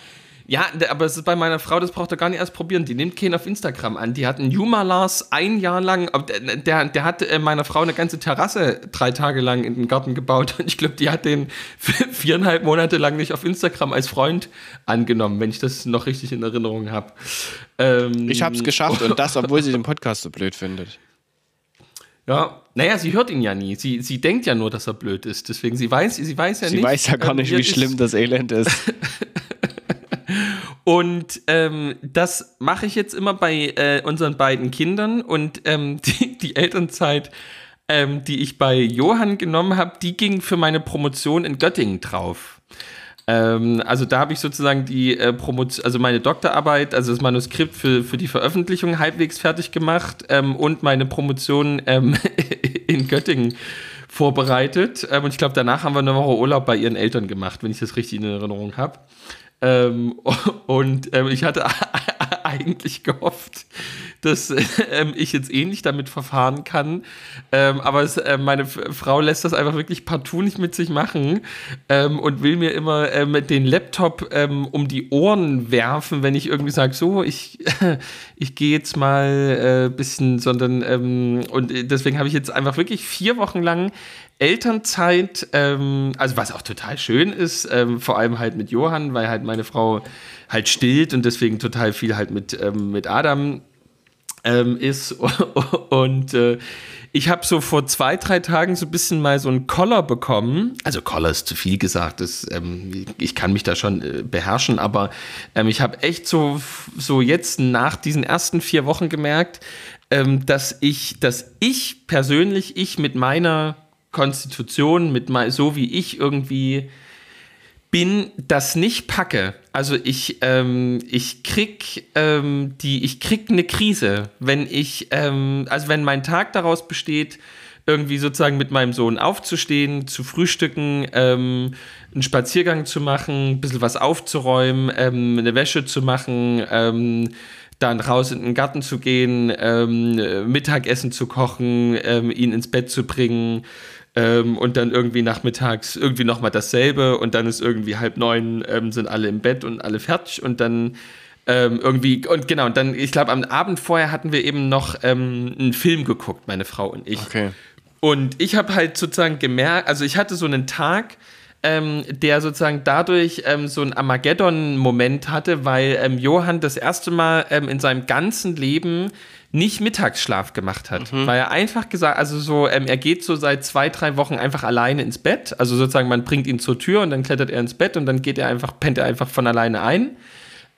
Ja, aber es ist bei meiner Frau, das braucht er gar nicht erst probieren. Die nimmt keinen auf Instagram an. Die hat einen Jumalas ein Jahr lang, der, der hat äh, meiner Frau eine ganze Terrasse drei Tage lang in den Garten gebaut. Und ich glaube, die hat den [laughs] viereinhalb Monate lang nicht auf Instagram als Freund angenommen, wenn ich das noch richtig in Erinnerung habe. Ähm, ich habe es geschafft und das, obwohl sie den Podcast so blöd findet. [laughs] Ja, naja, sie hört ihn ja nie. Sie, sie denkt ja nur, dass er blöd ist. Deswegen, sie weiß, sie weiß ja sie nicht. Sie weiß ja gar ähm, nicht, wie schlimm das Elend ist. [laughs] Und ähm, das mache ich jetzt immer bei äh, unseren beiden Kindern. Und ähm, [laughs] die, die Elternzeit, ähm, die ich bei Johann genommen habe, die ging für meine Promotion in Göttingen drauf. Ähm, also da habe ich sozusagen die äh, Promotion, also meine Doktorarbeit, also das Manuskript für, für die Veröffentlichung halbwegs fertig gemacht ähm, und meine Promotion ähm, [laughs] in Göttingen vorbereitet. und ich glaube, danach haben wir eine Woche Urlaub bei ihren Eltern gemacht, wenn ich das richtig in Erinnerung habe. Ähm, [laughs] und ähm, ich hatte [laughs] eigentlich gehofft, dass [laughs] ähm, ich jetzt ähnlich damit verfahren kann. Ähm, aber es, äh, meine Frau lässt das einfach wirklich partout nicht mit sich machen ähm, und will mir immer ähm, den Laptop um die Ohren werfen, wenn ich irgendwie sage, so, ich, ich gehe jetzt mal ein äh, bisschen, sondern und deswegen habe ich jetzt einfach wirklich vier Wochen lang Elternzeit, ähm, also was auch total schön ist, ähm, vor allem halt mit Johann, weil halt meine Frau halt stillt und deswegen total viel halt mit, ähm, mit Adam ähm, ist. [laughs] Und äh, ich habe so vor zwei, drei Tagen so ein bisschen mal so einen Collar bekommen. Also Collar ist zu viel gesagt, das, ähm, ich kann mich da schon äh, beherrschen, aber ähm, ich habe echt so, so jetzt nach diesen ersten vier Wochen gemerkt, dass ich, dass ich persönlich, ich mit meiner Konstitution, mit mal so wie ich irgendwie bin, das nicht packe. Also ich, ähm, ich krieg ähm, die, ich krieg eine Krise, wenn ich, ähm, also wenn mein Tag daraus besteht, irgendwie sozusagen mit meinem Sohn aufzustehen, zu frühstücken, ähm, einen Spaziergang zu machen, ein bisschen was aufzuräumen, ähm, eine Wäsche zu machen, ähm, dann raus in den Garten zu gehen, ähm, Mittagessen zu kochen, ähm, ihn ins Bett zu bringen, ähm, und dann irgendwie nachmittags irgendwie nochmal dasselbe und dann ist irgendwie halb neun, ähm, sind alle im Bett und alle fertig und dann ähm, irgendwie, und genau, und dann, ich glaube, am Abend vorher hatten wir eben noch ähm, einen Film geguckt, meine Frau und ich. Okay. Und ich habe halt sozusagen gemerkt, also ich hatte so einen Tag, ähm, der sozusagen dadurch ähm, so einen Armageddon-Moment hatte, weil ähm, Johann das erste Mal ähm, in seinem ganzen Leben nicht Mittagsschlaf gemacht hat. Mhm. Weil er einfach gesagt, also so, ähm, er geht so seit zwei, drei Wochen einfach alleine ins Bett. Also sozusagen, man bringt ihn zur Tür und dann klettert er ins Bett und dann geht er einfach, pennt er einfach von alleine ein.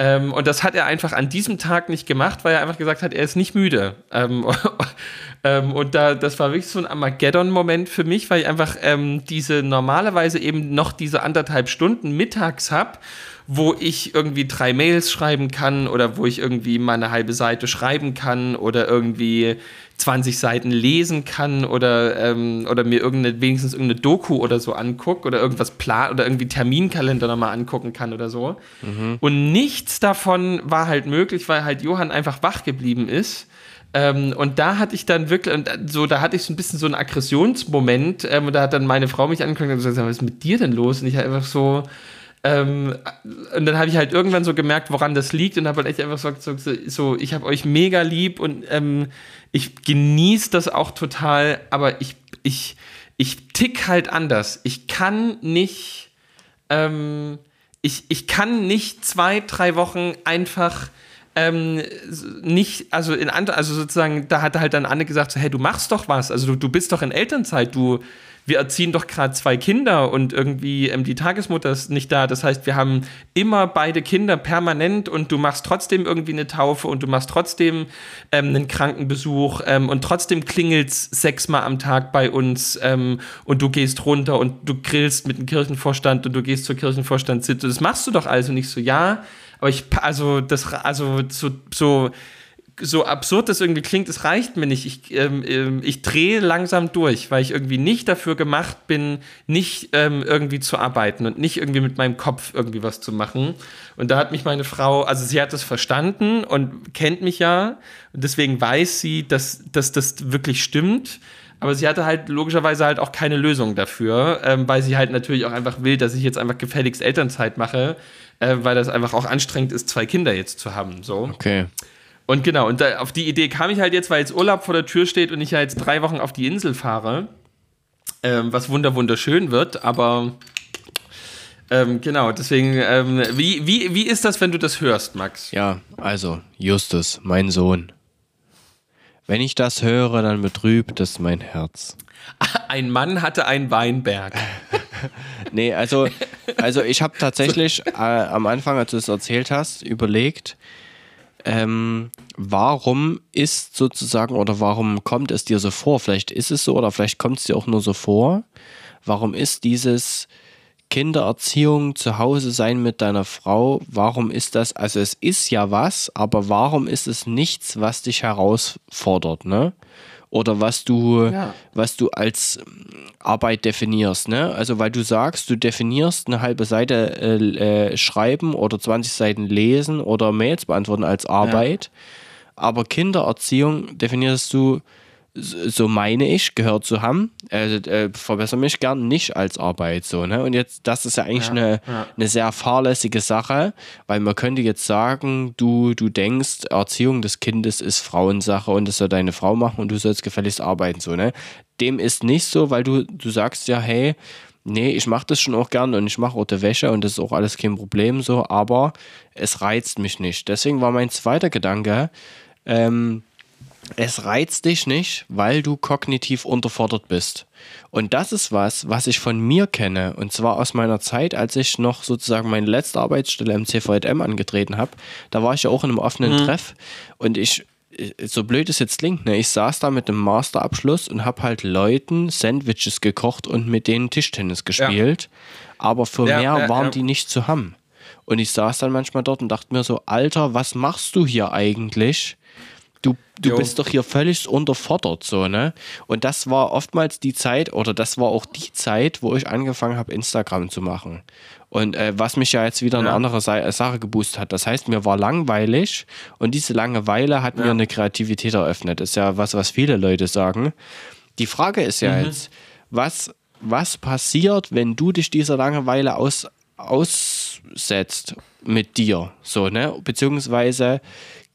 Ähm, und das hat er einfach an diesem Tag nicht gemacht, weil er einfach gesagt hat, er ist nicht müde. Ähm, [laughs] ähm, und da, das war wirklich so ein Armageddon-Moment für mich, weil ich einfach ähm, diese normalerweise eben noch diese anderthalb Stunden mittags habe wo ich irgendwie drei Mails schreiben kann oder wo ich irgendwie mal eine halbe Seite schreiben kann oder irgendwie 20 Seiten lesen kann oder, ähm, oder mir irgendeine, wenigstens irgendeine Doku oder so angucke oder irgendwas plan oder irgendwie Terminkalender nochmal angucken kann oder so. Mhm. Und nichts davon war halt möglich, weil halt Johann einfach wach geblieben ist. Ähm, und da hatte ich dann wirklich, so, da hatte ich so ein bisschen so einen Aggressionsmoment. Ähm, und da hat dann meine Frau mich angeguckt und gesagt, was ist mit dir denn los? Und ich einfach so, ähm, und dann habe ich halt irgendwann so gemerkt, woran das liegt und habe halt echt einfach so, so, so ich habe euch mega lieb und ähm, ich genieße das auch total, aber ich, ich, ich tick halt anders. Ich kann nicht, ähm, ich, ich kann nicht zwei, drei Wochen einfach ähm, nicht, also in also sozusagen, da hat halt dann Anne gesagt, so, hey, du machst doch was, also du, du bist doch in Elternzeit, du, wir erziehen doch gerade zwei Kinder und irgendwie ähm, die Tagesmutter ist nicht da. Das heißt, wir haben immer beide Kinder permanent und du machst trotzdem irgendwie eine Taufe und du machst trotzdem ähm, einen Krankenbesuch ähm, und trotzdem klingelt es sechsmal am Tag bei uns ähm, und du gehst runter und du grillst mit dem Kirchenvorstand und du gehst zur Kirchenvorstandssitzung. Das machst du doch also nicht so, ja. Aber ich, also, das, also, so, so so absurd das irgendwie klingt, es reicht mir nicht. Ich, ähm, ähm, ich drehe langsam durch, weil ich irgendwie nicht dafür gemacht bin, nicht ähm, irgendwie zu arbeiten und nicht irgendwie mit meinem Kopf irgendwie was zu machen. Und da hat mich meine Frau, also sie hat das verstanden und kennt mich ja. Und deswegen weiß sie, dass, dass das wirklich stimmt. Aber sie hatte halt logischerweise halt auch keine Lösung dafür, ähm, weil sie halt natürlich auch einfach will, dass ich jetzt einfach gefälligst Elternzeit mache, äh, weil das einfach auch anstrengend ist, zwei Kinder jetzt zu haben. So. Okay. Und genau, und da, auf die Idee kam ich halt jetzt, weil jetzt Urlaub vor der Tür steht und ich ja jetzt drei Wochen auf die Insel fahre, ähm, was wunder wunderschön wird, aber ähm, genau, deswegen, ähm, wie, wie, wie ist das, wenn du das hörst, Max? Ja, also, Justus, mein Sohn. Wenn ich das höre, dann betrübt es mein Herz. [laughs] Ein Mann hatte einen Weinberg. [laughs] nee, also, also ich habe tatsächlich [laughs] äh, am Anfang, als du es erzählt hast, überlegt, ähm, warum ist sozusagen oder warum kommt es dir so vor? Vielleicht ist es so oder vielleicht kommt es dir auch nur so vor. Warum ist dieses Kindererziehung, zu Hause sein mit deiner Frau, warum ist das, also es ist ja was, aber warum ist es nichts, was dich herausfordert, ne? Oder was du, ja. was du als Arbeit definierst. Ne? Also weil du sagst, du definierst eine halbe Seite äh, äh, schreiben oder 20 Seiten lesen oder Mails beantworten als Arbeit. Ja. Aber Kindererziehung definierst du so meine ich, gehört zu haben. Äh, äh, verbessere mich gern nicht als Arbeit so, ne? Und jetzt, das ist ja eigentlich ja, eine, ja. eine sehr fahrlässige Sache, weil man könnte jetzt sagen, du, du denkst, Erziehung des Kindes ist Frauensache und das soll deine Frau machen und du sollst gefälligst arbeiten, so, ne? Dem ist nicht so, weil du, du sagst ja, hey, nee, ich mache das schon auch gern und ich mache auch die Wäsche und das ist auch alles kein Problem so, aber es reizt mich nicht. Deswegen war mein zweiter Gedanke, ähm, es reizt dich nicht, weil du kognitiv unterfordert bist. Und das ist was, was ich von mir kenne. Und zwar aus meiner Zeit, als ich noch sozusagen meine letzte Arbeitsstelle im CVM angetreten habe. Da war ich ja auch in einem offenen mhm. Treff. Und ich, so blöd es jetzt klingt, ne, ich saß da mit einem Masterabschluss und habe halt Leuten Sandwiches gekocht und mit denen Tischtennis gespielt. Ja. Aber für ja, mehr ja, waren die nicht zu haben. Und ich saß dann manchmal dort und dachte mir so, Alter, was machst du hier eigentlich? Du, du bist doch hier völlig unterfordert, so, ne? Und das war oftmals die Zeit, oder das war auch die Zeit, wo ich angefangen habe, Instagram zu machen. Und äh, was mich ja jetzt wieder ja. eine andere Sache geboostet hat. Das heißt, mir war langweilig und diese Langeweile hat ja. mir eine Kreativität eröffnet. Das ist ja was, was viele Leute sagen. Die Frage ist ja mhm. jetzt, was, was passiert, wenn du dich dieser Langeweile aus, aussetzt mit dir? So, ne? Beziehungsweise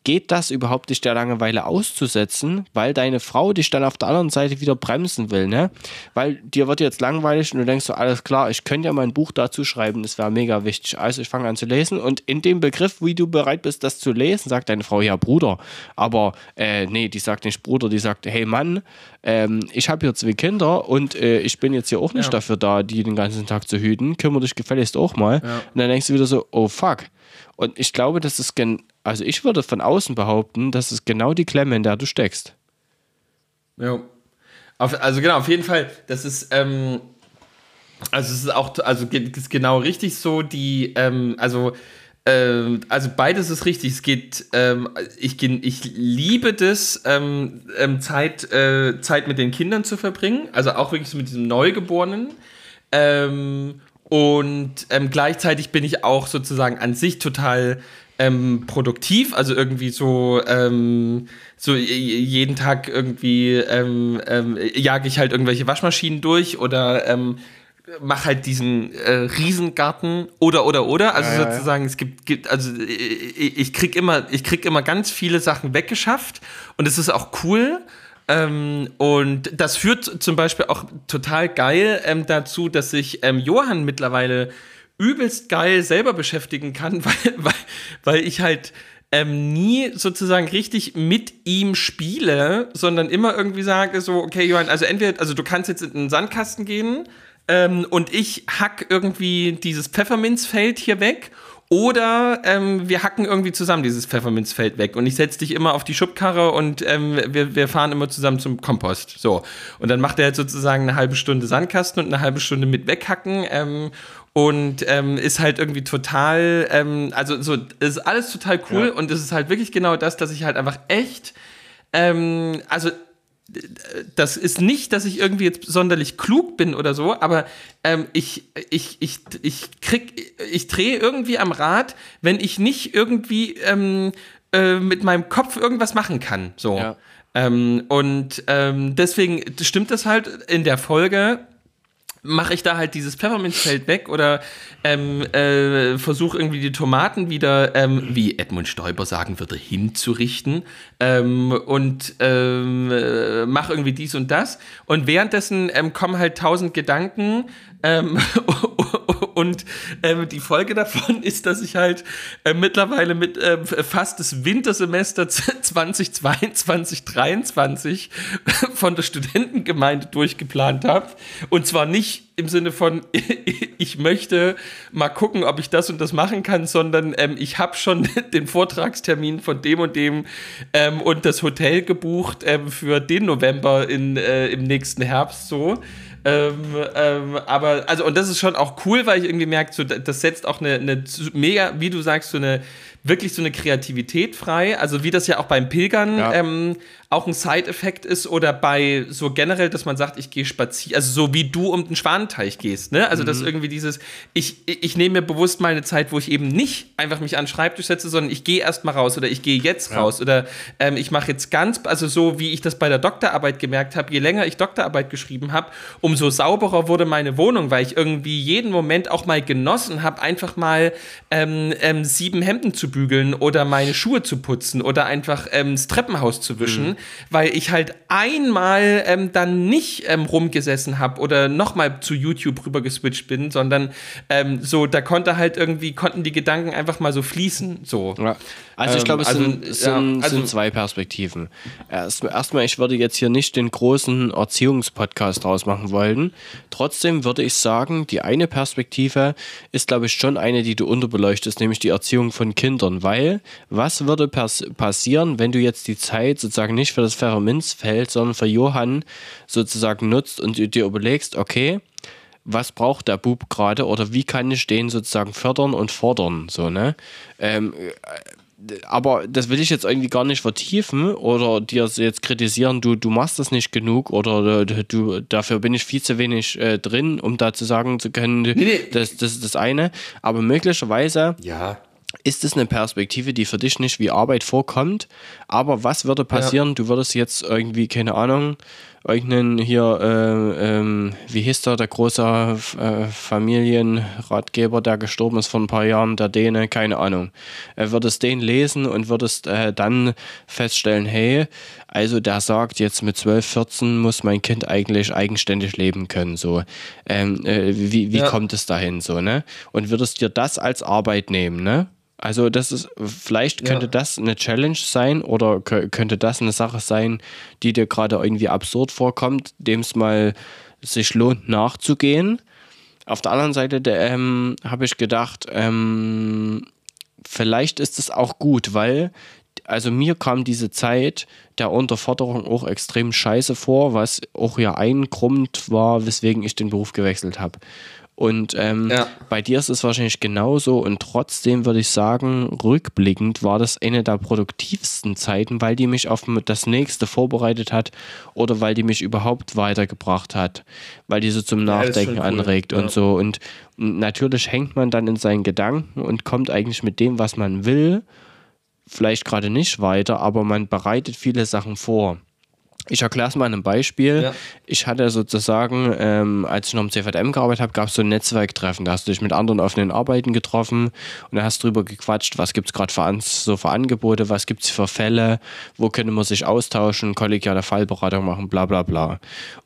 geht das überhaupt, dich der Langeweile auszusetzen, weil deine Frau dich dann auf der anderen Seite wieder bremsen will, ne? Weil dir wird jetzt langweilig und du denkst so, alles klar, ich könnte ja mein Buch dazu schreiben, das wäre mega wichtig. Also ich fange an zu lesen und in dem Begriff, wie du bereit bist, das zu lesen, sagt deine Frau, ja Bruder, aber äh, nee, die sagt nicht Bruder, die sagt, hey Mann, ähm, ich habe hier zwei Kinder und äh, ich bin jetzt hier auch nicht ja. dafür da, die den ganzen Tag zu hüten, kümmere dich gefälligst auch mal. Ja. Und dann denkst du wieder so, oh fuck. Und ich glaube, das ist gen also ich würde von außen behaupten, das ist genau die Klemme, in der du steckst. Ja. Auf, also genau, auf jeden Fall, das ist, ähm, also es ist auch, also ist genau richtig so, die, ähm, also, äh, also beides ist richtig. Es geht, ähm, ich, ich liebe das, ähm, ähm, Zeit, äh, Zeit mit den Kindern zu verbringen, also auch wirklich so mit diesem Neugeborenen. Ähm, und ähm, gleichzeitig bin ich auch sozusagen an sich total ähm, produktiv, also irgendwie so, ähm, so jeden Tag irgendwie ähm, ähm, jage ich halt irgendwelche Waschmaschinen durch oder ähm, mache halt diesen äh, Riesengarten oder oder oder also ja, sozusagen ja. es gibt, gibt also ich, ich krieg immer ich krieg immer ganz viele Sachen weggeschafft und es ist auch cool ähm, und das führt zum Beispiel auch total geil ähm, dazu, dass sich ähm, Johann mittlerweile übelst geil selber beschäftigen kann, [laughs] weil, weil, weil ich halt ähm, nie sozusagen richtig mit ihm spiele, sondern immer irgendwie sage so, okay, Johann, also entweder, also du kannst jetzt in den Sandkasten gehen ähm, und ich hack irgendwie dieses Pfefferminzfeld hier weg oder ähm, wir hacken irgendwie zusammen dieses Pfefferminzfeld weg und ich setze dich immer auf die Schubkarre und ähm, wir, wir fahren immer zusammen zum Kompost. So. Und dann macht er jetzt sozusagen eine halbe Stunde Sandkasten und eine halbe Stunde mit weghacken. Und ähm, ist halt irgendwie total, ähm, also so, ist alles total cool ja. und es ist halt wirklich genau das, dass ich halt einfach echt, ähm, also das ist nicht, dass ich irgendwie jetzt sonderlich klug bin oder so, aber ähm, ich, ich, ich, ich krieg, ich drehe irgendwie am Rad, wenn ich nicht irgendwie ähm, äh, mit meinem Kopf irgendwas machen kann. So. Ja. Ähm, und ähm, deswegen stimmt das halt in der Folge mache ich da halt dieses Pfefferminzfeld weg oder ähm, äh, versuche irgendwie die Tomaten wieder, ähm, wie Edmund Stoiber sagen würde, hinzurichten ähm, und ähm, äh, mache irgendwie dies und das. Und währenddessen ähm, kommen halt tausend Gedanken ähm, [laughs] und ähm, die Folge davon [laughs] ist, dass ich halt äh, mittlerweile mit äh, fast das Wintersemester 2022, 2023 [laughs] von der Studentengemeinde durchgeplant habe. Und zwar nicht im Sinne von, [laughs] ich möchte mal gucken, ob ich das und das machen kann, sondern ähm, ich habe schon den Vortragstermin von dem und dem ähm, und das Hotel gebucht ähm, für den November in, äh, im nächsten Herbst so. Ähm, ähm, aber, also, und das ist schon auch cool, weil ich irgendwie merke, so, das setzt auch eine, eine mega, wie du sagst, so eine wirklich so eine Kreativität frei. Also wie das ja auch beim Pilgern ja. ähm, auch ein Side-Effekt ist oder bei so generell, dass man sagt, ich gehe spazieren, also so wie du um den Schwanenteich gehst, ne? Also mhm. das irgendwie dieses, ich, ich nehme mir bewusst mal eine Zeit, wo ich eben nicht einfach mich an den Schreibtisch setze, sondern ich gehe erst mal raus oder ich gehe jetzt ja. raus oder ähm, ich mache jetzt ganz, also so wie ich das bei der Doktorarbeit gemerkt habe, je länger ich Doktorarbeit geschrieben habe, umso sauberer wurde meine Wohnung, weil ich irgendwie jeden Moment auch mal genossen habe, einfach mal ähm, ähm, sieben Hemden zu bügeln oder meine Schuhe zu putzen oder einfach ähm, das Treppenhaus zu wischen, mhm. weil ich halt einmal ähm, dann nicht ähm, rumgesessen habe oder nochmal zu YouTube rüber geswitcht bin, sondern ähm, so, da konnte halt irgendwie, konnten die Gedanken einfach mal so fließen. So. Ja. Also ich glaube, es, also, sind, es sind, ja, also, sind, zwei Perspektiven. Erstmal, erst ich würde jetzt hier nicht den großen Erziehungspodcast draus machen wollen. Trotzdem würde ich sagen, die eine Perspektive ist, glaube ich, schon eine, die du unterbeleuchtest, nämlich die Erziehung von Kindern. Weil, was würde passieren, wenn du jetzt die Zeit sozusagen nicht für das Pfefferminzfeld, sondern für Johann sozusagen nutzt und du dir überlegst, okay, was braucht der Bub gerade oder wie kann ich den sozusagen fördern und fordern, so, ne? Ähm, aber das will ich jetzt irgendwie gar nicht vertiefen oder dir jetzt kritisieren, du, du machst das nicht genug oder du, dafür bin ich viel zu wenig äh, drin, um da zu sagen zu können, nee, nee. Das, das ist das eine. Aber möglicherweise ja. ist es eine Perspektive, die für dich nicht wie Arbeit vorkommt. Aber was würde passieren? Ja. Du würdest jetzt irgendwie, keine Ahnung, irgendeinen hier, äh, ähm, wie hieß der, der große äh, Familienratgeber, der gestorben ist vor ein paar Jahren, der Däne, keine Ahnung. Er würdest den lesen und würdest äh, dann feststellen, hey, also der sagt, jetzt mit 12, 14 muss mein Kind eigentlich eigenständig leben können, so. Ähm, äh, wie wie ja. kommt es dahin, so, ne? Und würdest dir das als Arbeit nehmen, ne? Also das ist, vielleicht könnte ja. das eine Challenge sein oder könnte das eine Sache sein, die dir gerade irgendwie absurd vorkommt, dem es mal sich lohnt nachzugehen. Auf der anderen Seite ähm, habe ich gedacht, ähm, vielleicht ist es auch gut, weil also mir kam diese Zeit der Unterforderung auch extrem scheiße vor, was auch ja ein Grund war, weswegen ich den Beruf gewechselt habe. Und ähm, ja. bei dir ist es wahrscheinlich genauso. Und trotzdem würde ich sagen, rückblickend war das eine der produktivsten Zeiten, weil die mich auf das nächste vorbereitet hat oder weil die mich überhaupt weitergebracht hat, weil die so zum Nachdenken ja, cool. anregt ja. und so. Und natürlich hängt man dann in seinen Gedanken und kommt eigentlich mit dem, was man will, vielleicht gerade nicht weiter, aber man bereitet viele Sachen vor. Ich erkläre es mal an einem Beispiel. Ja. Ich hatte sozusagen, ähm, als ich noch im CVM gearbeitet habe, gab es so ein Netzwerktreffen. Da hast du dich mit anderen offenen Arbeiten getroffen und da hast drüber gequatscht, was gibt es gerade für, so für Angebote, was gibt es für Fälle, wo könnte man sich austauschen, kollegiale Fallberatung machen, bla bla bla.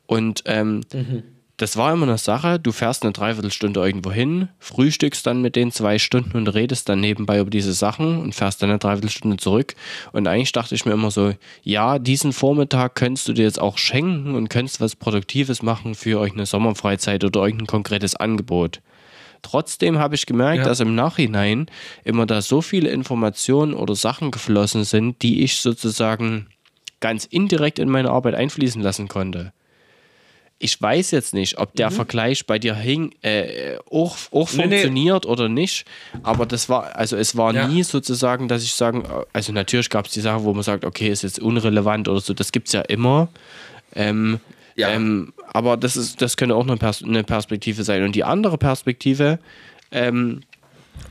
Und ähm, mhm das war immer eine Sache, du fährst eine Dreiviertelstunde irgendwo hin, frühstückst dann mit den zwei Stunden und redest dann nebenbei über diese Sachen und fährst dann eine Dreiviertelstunde zurück. Und eigentlich dachte ich mir immer so, ja, diesen Vormittag könntest du dir jetzt auch schenken und könntest was Produktives machen für euch eine Sommerfreizeit oder irgendein konkretes Angebot. Trotzdem habe ich gemerkt, ja. dass im Nachhinein immer da so viele Informationen oder Sachen geflossen sind, die ich sozusagen ganz indirekt in meine Arbeit einfließen lassen konnte ich weiß jetzt nicht, ob der mhm. Vergleich bei dir hing, äh, auch, auch nee, funktioniert nee. oder nicht. Aber das war, also es war ja. nie sozusagen, dass ich sagen, also natürlich gab es die Sachen, wo man sagt, okay, ist jetzt unrelevant oder so, das gibt es ja immer. Ähm, ja. Ähm, aber das ist, das könnte auch eine, Pers eine, Perspektive sein. Und die andere Perspektive ähm,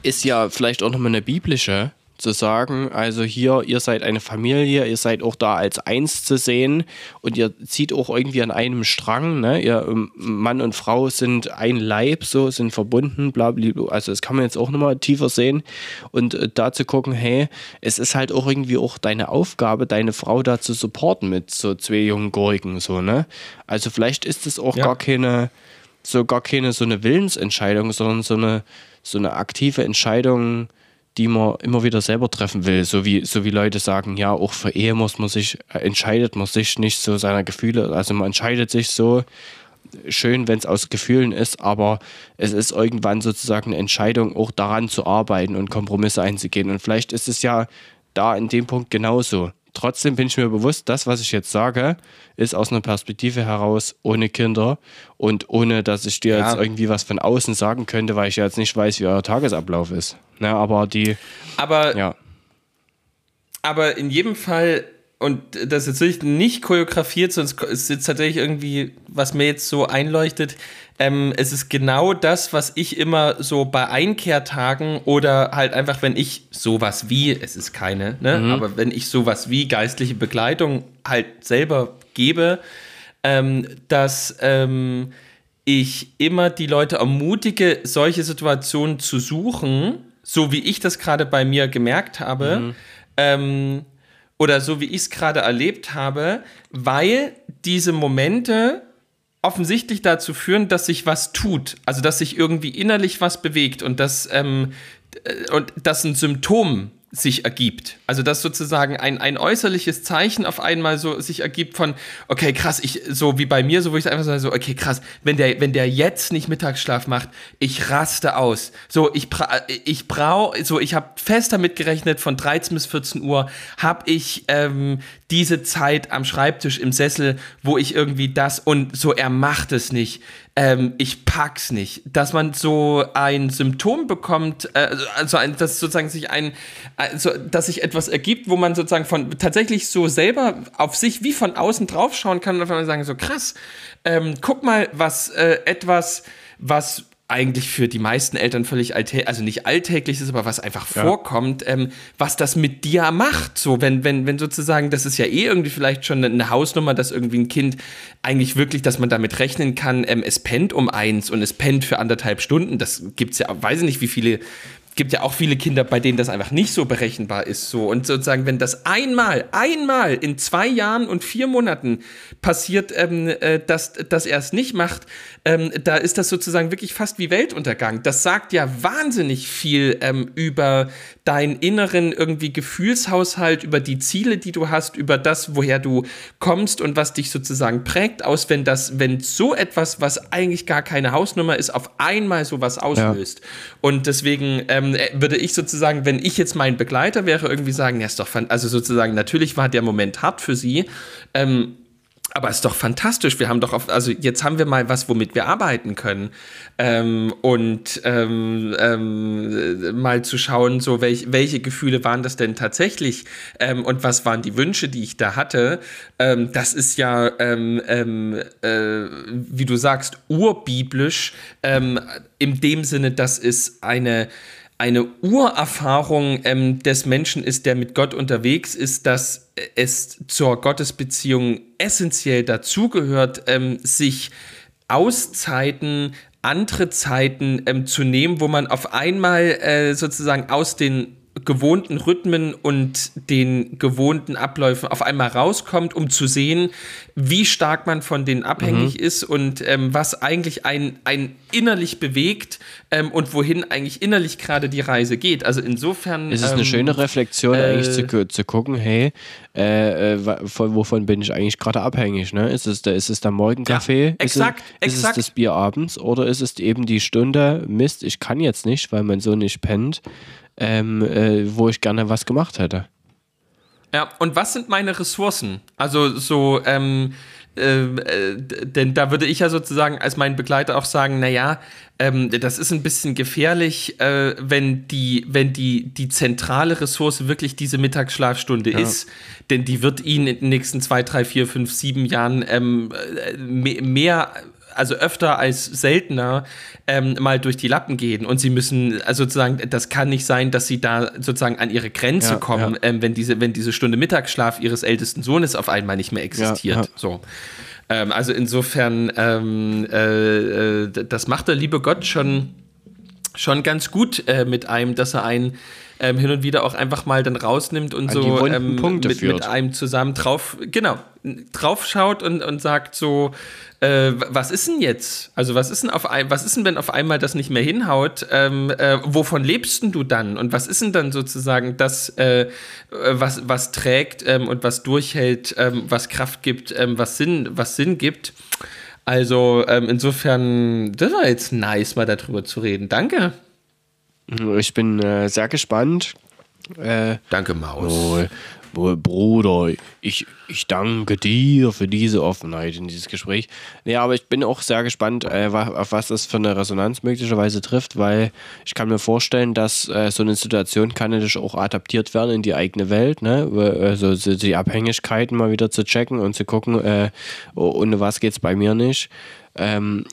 ist ja vielleicht auch nochmal eine biblische zu sagen, also hier, ihr seid eine Familie, ihr seid auch da als eins zu sehen und ihr zieht auch irgendwie an einem Strang, ne? Ihr ähm, Mann und Frau sind ein Leib, so sind verbunden, bla, bla, bla. also das kann man jetzt auch nochmal tiefer sehen und äh, da zu gucken, hey, es ist halt auch irgendwie auch deine Aufgabe, deine Frau da zu supporten mit so zwei jungen Gurken, so, ne? Also vielleicht ist es auch ja. gar keine, so gar keine so eine Willensentscheidung, sondern so eine, so eine aktive Entscheidung, die man immer wieder selber treffen will. So wie, so wie Leute sagen, ja, auch für Ehe muss man sich, äh, entscheidet man sich nicht so seiner Gefühle, also man entscheidet sich so, schön, wenn es aus Gefühlen ist, aber es ist irgendwann sozusagen eine Entscheidung, auch daran zu arbeiten und Kompromisse einzugehen. Und vielleicht ist es ja da in dem Punkt genauso. Trotzdem bin ich mir bewusst, das, was ich jetzt sage, ist aus einer Perspektive heraus ohne Kinder und ohne, dass ich dir ja. jetzt irgendwie was von außen sagen könnte, weil ich ja jetzt nicht weiß, wie euer Tagesablauf ist. Na, aber die. Aber. Ja. Aber in jedem Fall und das ist jetzt nicht choreografiert, es ist jetzt tatsächlich irgendwie, was mir jetzt so einleuchtet, ähm, es ist genau das, was ich immer so bei Einkehrtagen oder halt einfach, wenn ich sowas wie, es ist keine, ne, mhm. aber wenn ich sowas wie geistliche Begleitung halt selber gebe, ähm, dass ähm, ich immer die Leute ermutige, solche Situationen zu suchen, so wie ich das gerade bei mir gemerkt habe. Mhm. Ähm, oder so wie ich es gerade erlebt habe, weil diese Momente offensichtlich dazu führen, dass sich was tut, also dass sich irgendwie innerlich was bewegt und dass ähm, äh, und dass ein Symptom sich ergibt. Also dass sozusagen ein, ein äußerliches Zeichen auf einmal so sich ergibt von, okay, krass, ich, so wie bei mir, so wo ich einfach so, okay, krass, wenn der, wenn der jetzt nicht Mittagsschlaf macht, ich raste aus. So, ich, ich brauche, so, ich habe fest damit gerechnet, von 13 bis 14 Uhr habe ich ähm, diese Zeit am Schreibtisch im Sessel, wo ich irgendwie das und so, er macht es nicht ähm, ich pack's nicht. Dass man so ein Symptom bekommt, äh, also ein, dass sozusagen sich ein, also dass sich etwas ergibt, wo man sozusagen von tatsächlich so selber auf sich wie von außen draufschauen kann und auf einmal sagen, so krass, ähm, guck mal, was äh, etwas, was eigentlich für die meisten Eltern völlig alltäglich, also nicht alltäglich ist, aber was einfach ja. vorkommt, ähm, was das mit dir macht. So, wenn, wenn, wenn sozusagen, das ist ja eh irgendwie vielleicht schon eine Hausnummer, dass irgendwie ein Kind eigentlich wirklich, dass man damit rechnen kann, ähm, es pennt um eins und es pennt für anderthalb Stunden. Das gibt's ja, weiß ich nicht, wie viele gibt ja auch viele Kinder, bei denen das einfach nicht so berechenbar ist. So. Und sozusagen, wenn das einmal, einmal in zwei Jahren und vier Monaten passiert, ähm, äh, dass, dass er es nicht macht, ähm, da ist das sozusagen wirklich fast wie Weltuntergang. Das sagt ja wahnsinnig viel ähm, über deinen inneren irgendwie Gefühlshaushalt, über die Ziele, die du hast, über das, woher du kommst und was dich sozusagen prägt, aus, wenn das, wenn so etwas, was eigentlich gar keine Hausnummer ist, auf einmal sowas auslöst. Ja. Und deswegen ähm, äh, würde ich sozusagen, wenn ich jetzt mein Begleiter wäre, irgendwie sagen, ja, ist doch, also sozusagen, natürlich war der Moment hart für sie, ähm, aber ist doch fantastisch. Wir haben doch auf, also jetzt haben wir mal was, womit wir arbeiten können. Ähm, und ähm, ähm, mal zu schauen, so welch, welche Gefühle waren das denn tatsächlich ähm, und was waren die Wünsche, die ich da hatte. Ähm, das ist ja, ähm, äh, wie du sagst, urbiblisch, in dem Sinne, dass es eine eine Urerfahrung ähm, des Menschen ist, der mit Gott unterwegs ist, dass es zur Gottesbeziehung essentiell dazugehört, ähm, sich Auszeiten, andere Zeiten ähm, zu nehmen, wo man auf einmal äh, sozusagen aus den gewohnten Rhythmen und den gewohnten Abläufen auf einmal rauskommt, um zu sehen, wie stark man von denen abhängig mhm. ist und ähm, was eigentlich ein, ein innerlich bewegt ähm, und wohin eigentlich innerlich gerade die Reise geht. Also insofern. Es ist eine ähm, schöne Reflexion, äh, eigentlich zu, zu gucken, hey, äh, äh, von, wovon bin ich eigentlich gerade abhängig? Ne? Ist, es der, ist es der Morgenkaffee? Ja, exakt, ist, es, exakt. ist es das Bier abends oder ist es eben die Stunde, Mist, ich kann jetzt nicht, weil mein Sohn nicht pennt, ähm, äh, wo ich gerne was gemacht hätte? Ja, und was sind meine Ressourcen? Also so, ähm, äh, äh, denn da würde ich ja sozusagen als mein Begleiter auch sagen, naja, ähm, das ist ein bisschen gefährlich, äh, wenn die, wenn die, die zentrale Ressource wirklich diese Mittagsschlafstunde ja. ist, denn die wird Ihnen in den nächsten zwei, drei, vier, fünf, sieben Jahren ähm, äh, mehr also öfter als seltener ähm, mal durch die Lappen gehen und sie müssen, also sozusagen, das kann nicht sein, dass sie da sozusagen an ihre Grenze ja, kommen, ja. Ähm, wenn, diese, wenn diese Stunde Mittagsschlaf ihres ältesten Sohnes auf einmal nicht mehr existiert. Ja, so. Ähm, also insofern, ähm, äh, äh, das macht der liebe Gott schon, schon ganz gut äh, mit einem, dass er einen ähm, hin und wieder auch einfach mal dann rausnimmt und An so ähm, mit, mit, einem zusammen drauf, genau, drauf schaut und, und sagt so, äh, was ist denn jetzt? Also was ist denn auf ein, was ist denn, wenn auf einmal das nicht mehr hinhaut? Ähm, äh, wovon lebst denn du dann? Und was ist denn dann sozusagen das, äh, was, was trägt ähm, und was durchhält, ähm, was Kraft gibt, ähm, was Sinn, was Sinn gibt? Also ähm, insofern, das war jetzt nice, mal darüber zu reden. Danke. Ich bin äh, sehr gespannt. Äh, Danke, Maus. Oh, Bruder, ich, ich danke dir für diese Offenheit in dieses Gespräch. Ja, aber ich bin auch sehr gespannt, äh, auf was das für eine Resonanz möglicherweise trifft, weil ich kann mir vorstellen, dass äh, so eine Situation kann natürlich auch adaptiert werden in die eigene Welt, ne? Also die Abhängigkeiten mal wieder zu checken und zu gucken, äh, ohne was geht es bei mir nicht. Ähm,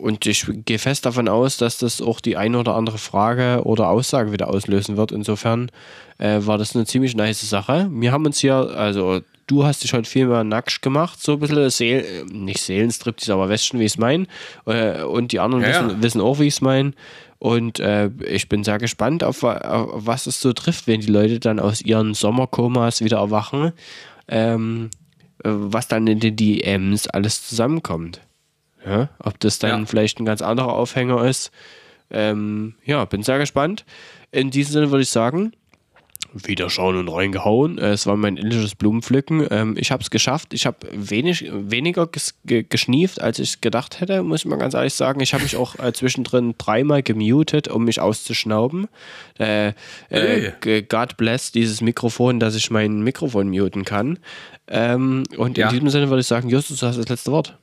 und ich gehe fest davon aus, dass das auch die eine oder andere Frage oder Aussage wieder auslösen wird. Insofern äh, war das eine ziemlich nice Sache. Wir haben uns hier, also du hast dich heute viel mehr nackt gemacht, so ein bisschen, Seel, nicht Seelenstriptease, aber weißt schon, wie ich es meine. Äh, und die anderen ja, wissen, ja. wissen, auch, wie ich es meine. Und äh, ich bin sehr gespannt, auf, auf, was es so trifft, wenn die Leute dann aus ihren Sommerkomas wieder erwachen, ähm, äh, was dann in den DMs alles zusammenkommt. Ja, ob das dann ja. vielleicht ein ganz anderer Aufhänger ist. Ähm, ja, bin sehr gespannt. In diesem Sinne würde ich sagen, wieder schauen und reingehauen. Äh, es war mein indisches Blumenpflücken. Ähm, ich habe es geschafft. Ich habe wenig, weniger ges geschnieft, als ich gedacht hätte, muss ich mal ganz ehrlich sagen. Ich habe mich auch äh, zwischendrin dreimal gemutet, um mich auszuschnauben. Äh, äh, God bless dieses Mikrofon, dass ich mein Mikrofon muten kann. Ähm, und ja. in diesem Sinne würde ich sagen, Justus, du hast das letzte Wort.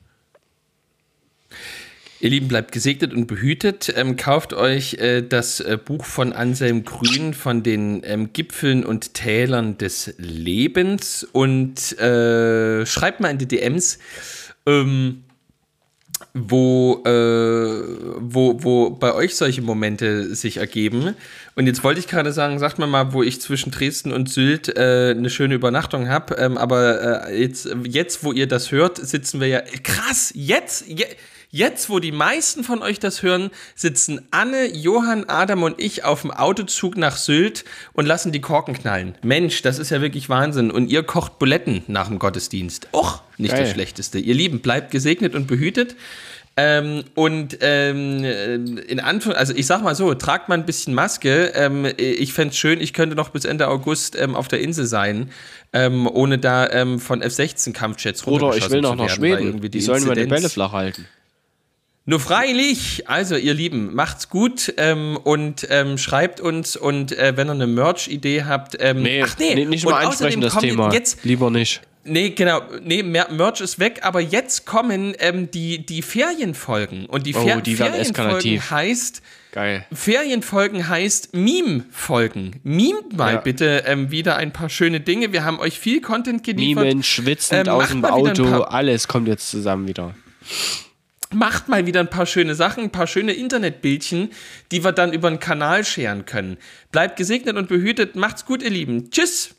Ihr Lieben, bleibt gesegnet und behütet. Ähm, kauft euch äh, das äh, Buch von Anselm Grün von den ähm, Gipfeln und Tälern des Lebens und äh, schreibt mal in die DMs, ähm, wo, äh, wo, wo bei euch solche Momente sich ergeben. Und jetzt wollte ich gerade sagen, sagt mir mal, wo ich zwischen Dresden und Sylt äh, eine schöne Übernachtung habe. Ähm, aber äh, jetzt, jetzt, wo ihr das hört, sitzen wir ja krass. Jetzt, jetzt Jetzt, wo die meisten von euch das hören, sitzen Anne, Johann, Adam und ich auf dem Autozug nach Sylt und lassen die Korken knallen. Mensch, das ist ja wirklich Wahnsinn. Und ihr kocht Buletten nach dem Gottesdienst. Och, nicht Geil. das Schlechteste. Ihr Lieben, bleibt gesegnet und behütet. Ähm, und ähm, in Anführungszeichen, also ich sag mal so, tragt mal ein bisschen Maske. Ähm, ich fände es schön, ich könnte noch bis Ende August ähm, auf der Insel sein, ähm, ohne da ähm, von F-16-Kampfjets Oder ich will noch nach Schweden. Die, die sollen mal die Bälle flach halten. Nur freilich, also ihr Lieben, macht's gut ähm, und ähm, schreibt uns und äh, wenn ihr eine Merch-Idee habt, ähm, nee, ach nee, nicht mal ansprechen das Thema, jetzt, lieber nicht. Nee, genau, nee, Merch ist weg, aber jetzt kommen ähm, die, die Ferienfolgen und die, Fer oh, die Ferienfolgen heißt Geil. Ferienfolgen heißt Meme-Folgen. Memet mal ja. bitte ähm, wieder ein paar schöne Dinge. Wir haben euch viel Content geliefert. Memen, schwitzend ähm, aus dem Auto, alles kommt jetzt zusammen wieder macht mal wieder ein paar schöne Sachen, ein paar schöne Internetbildchen, die wir dann über den Kanal scheren können. Bleibt gesegnet und behütet. Macht's gut, ihr Lieben. Tschüss.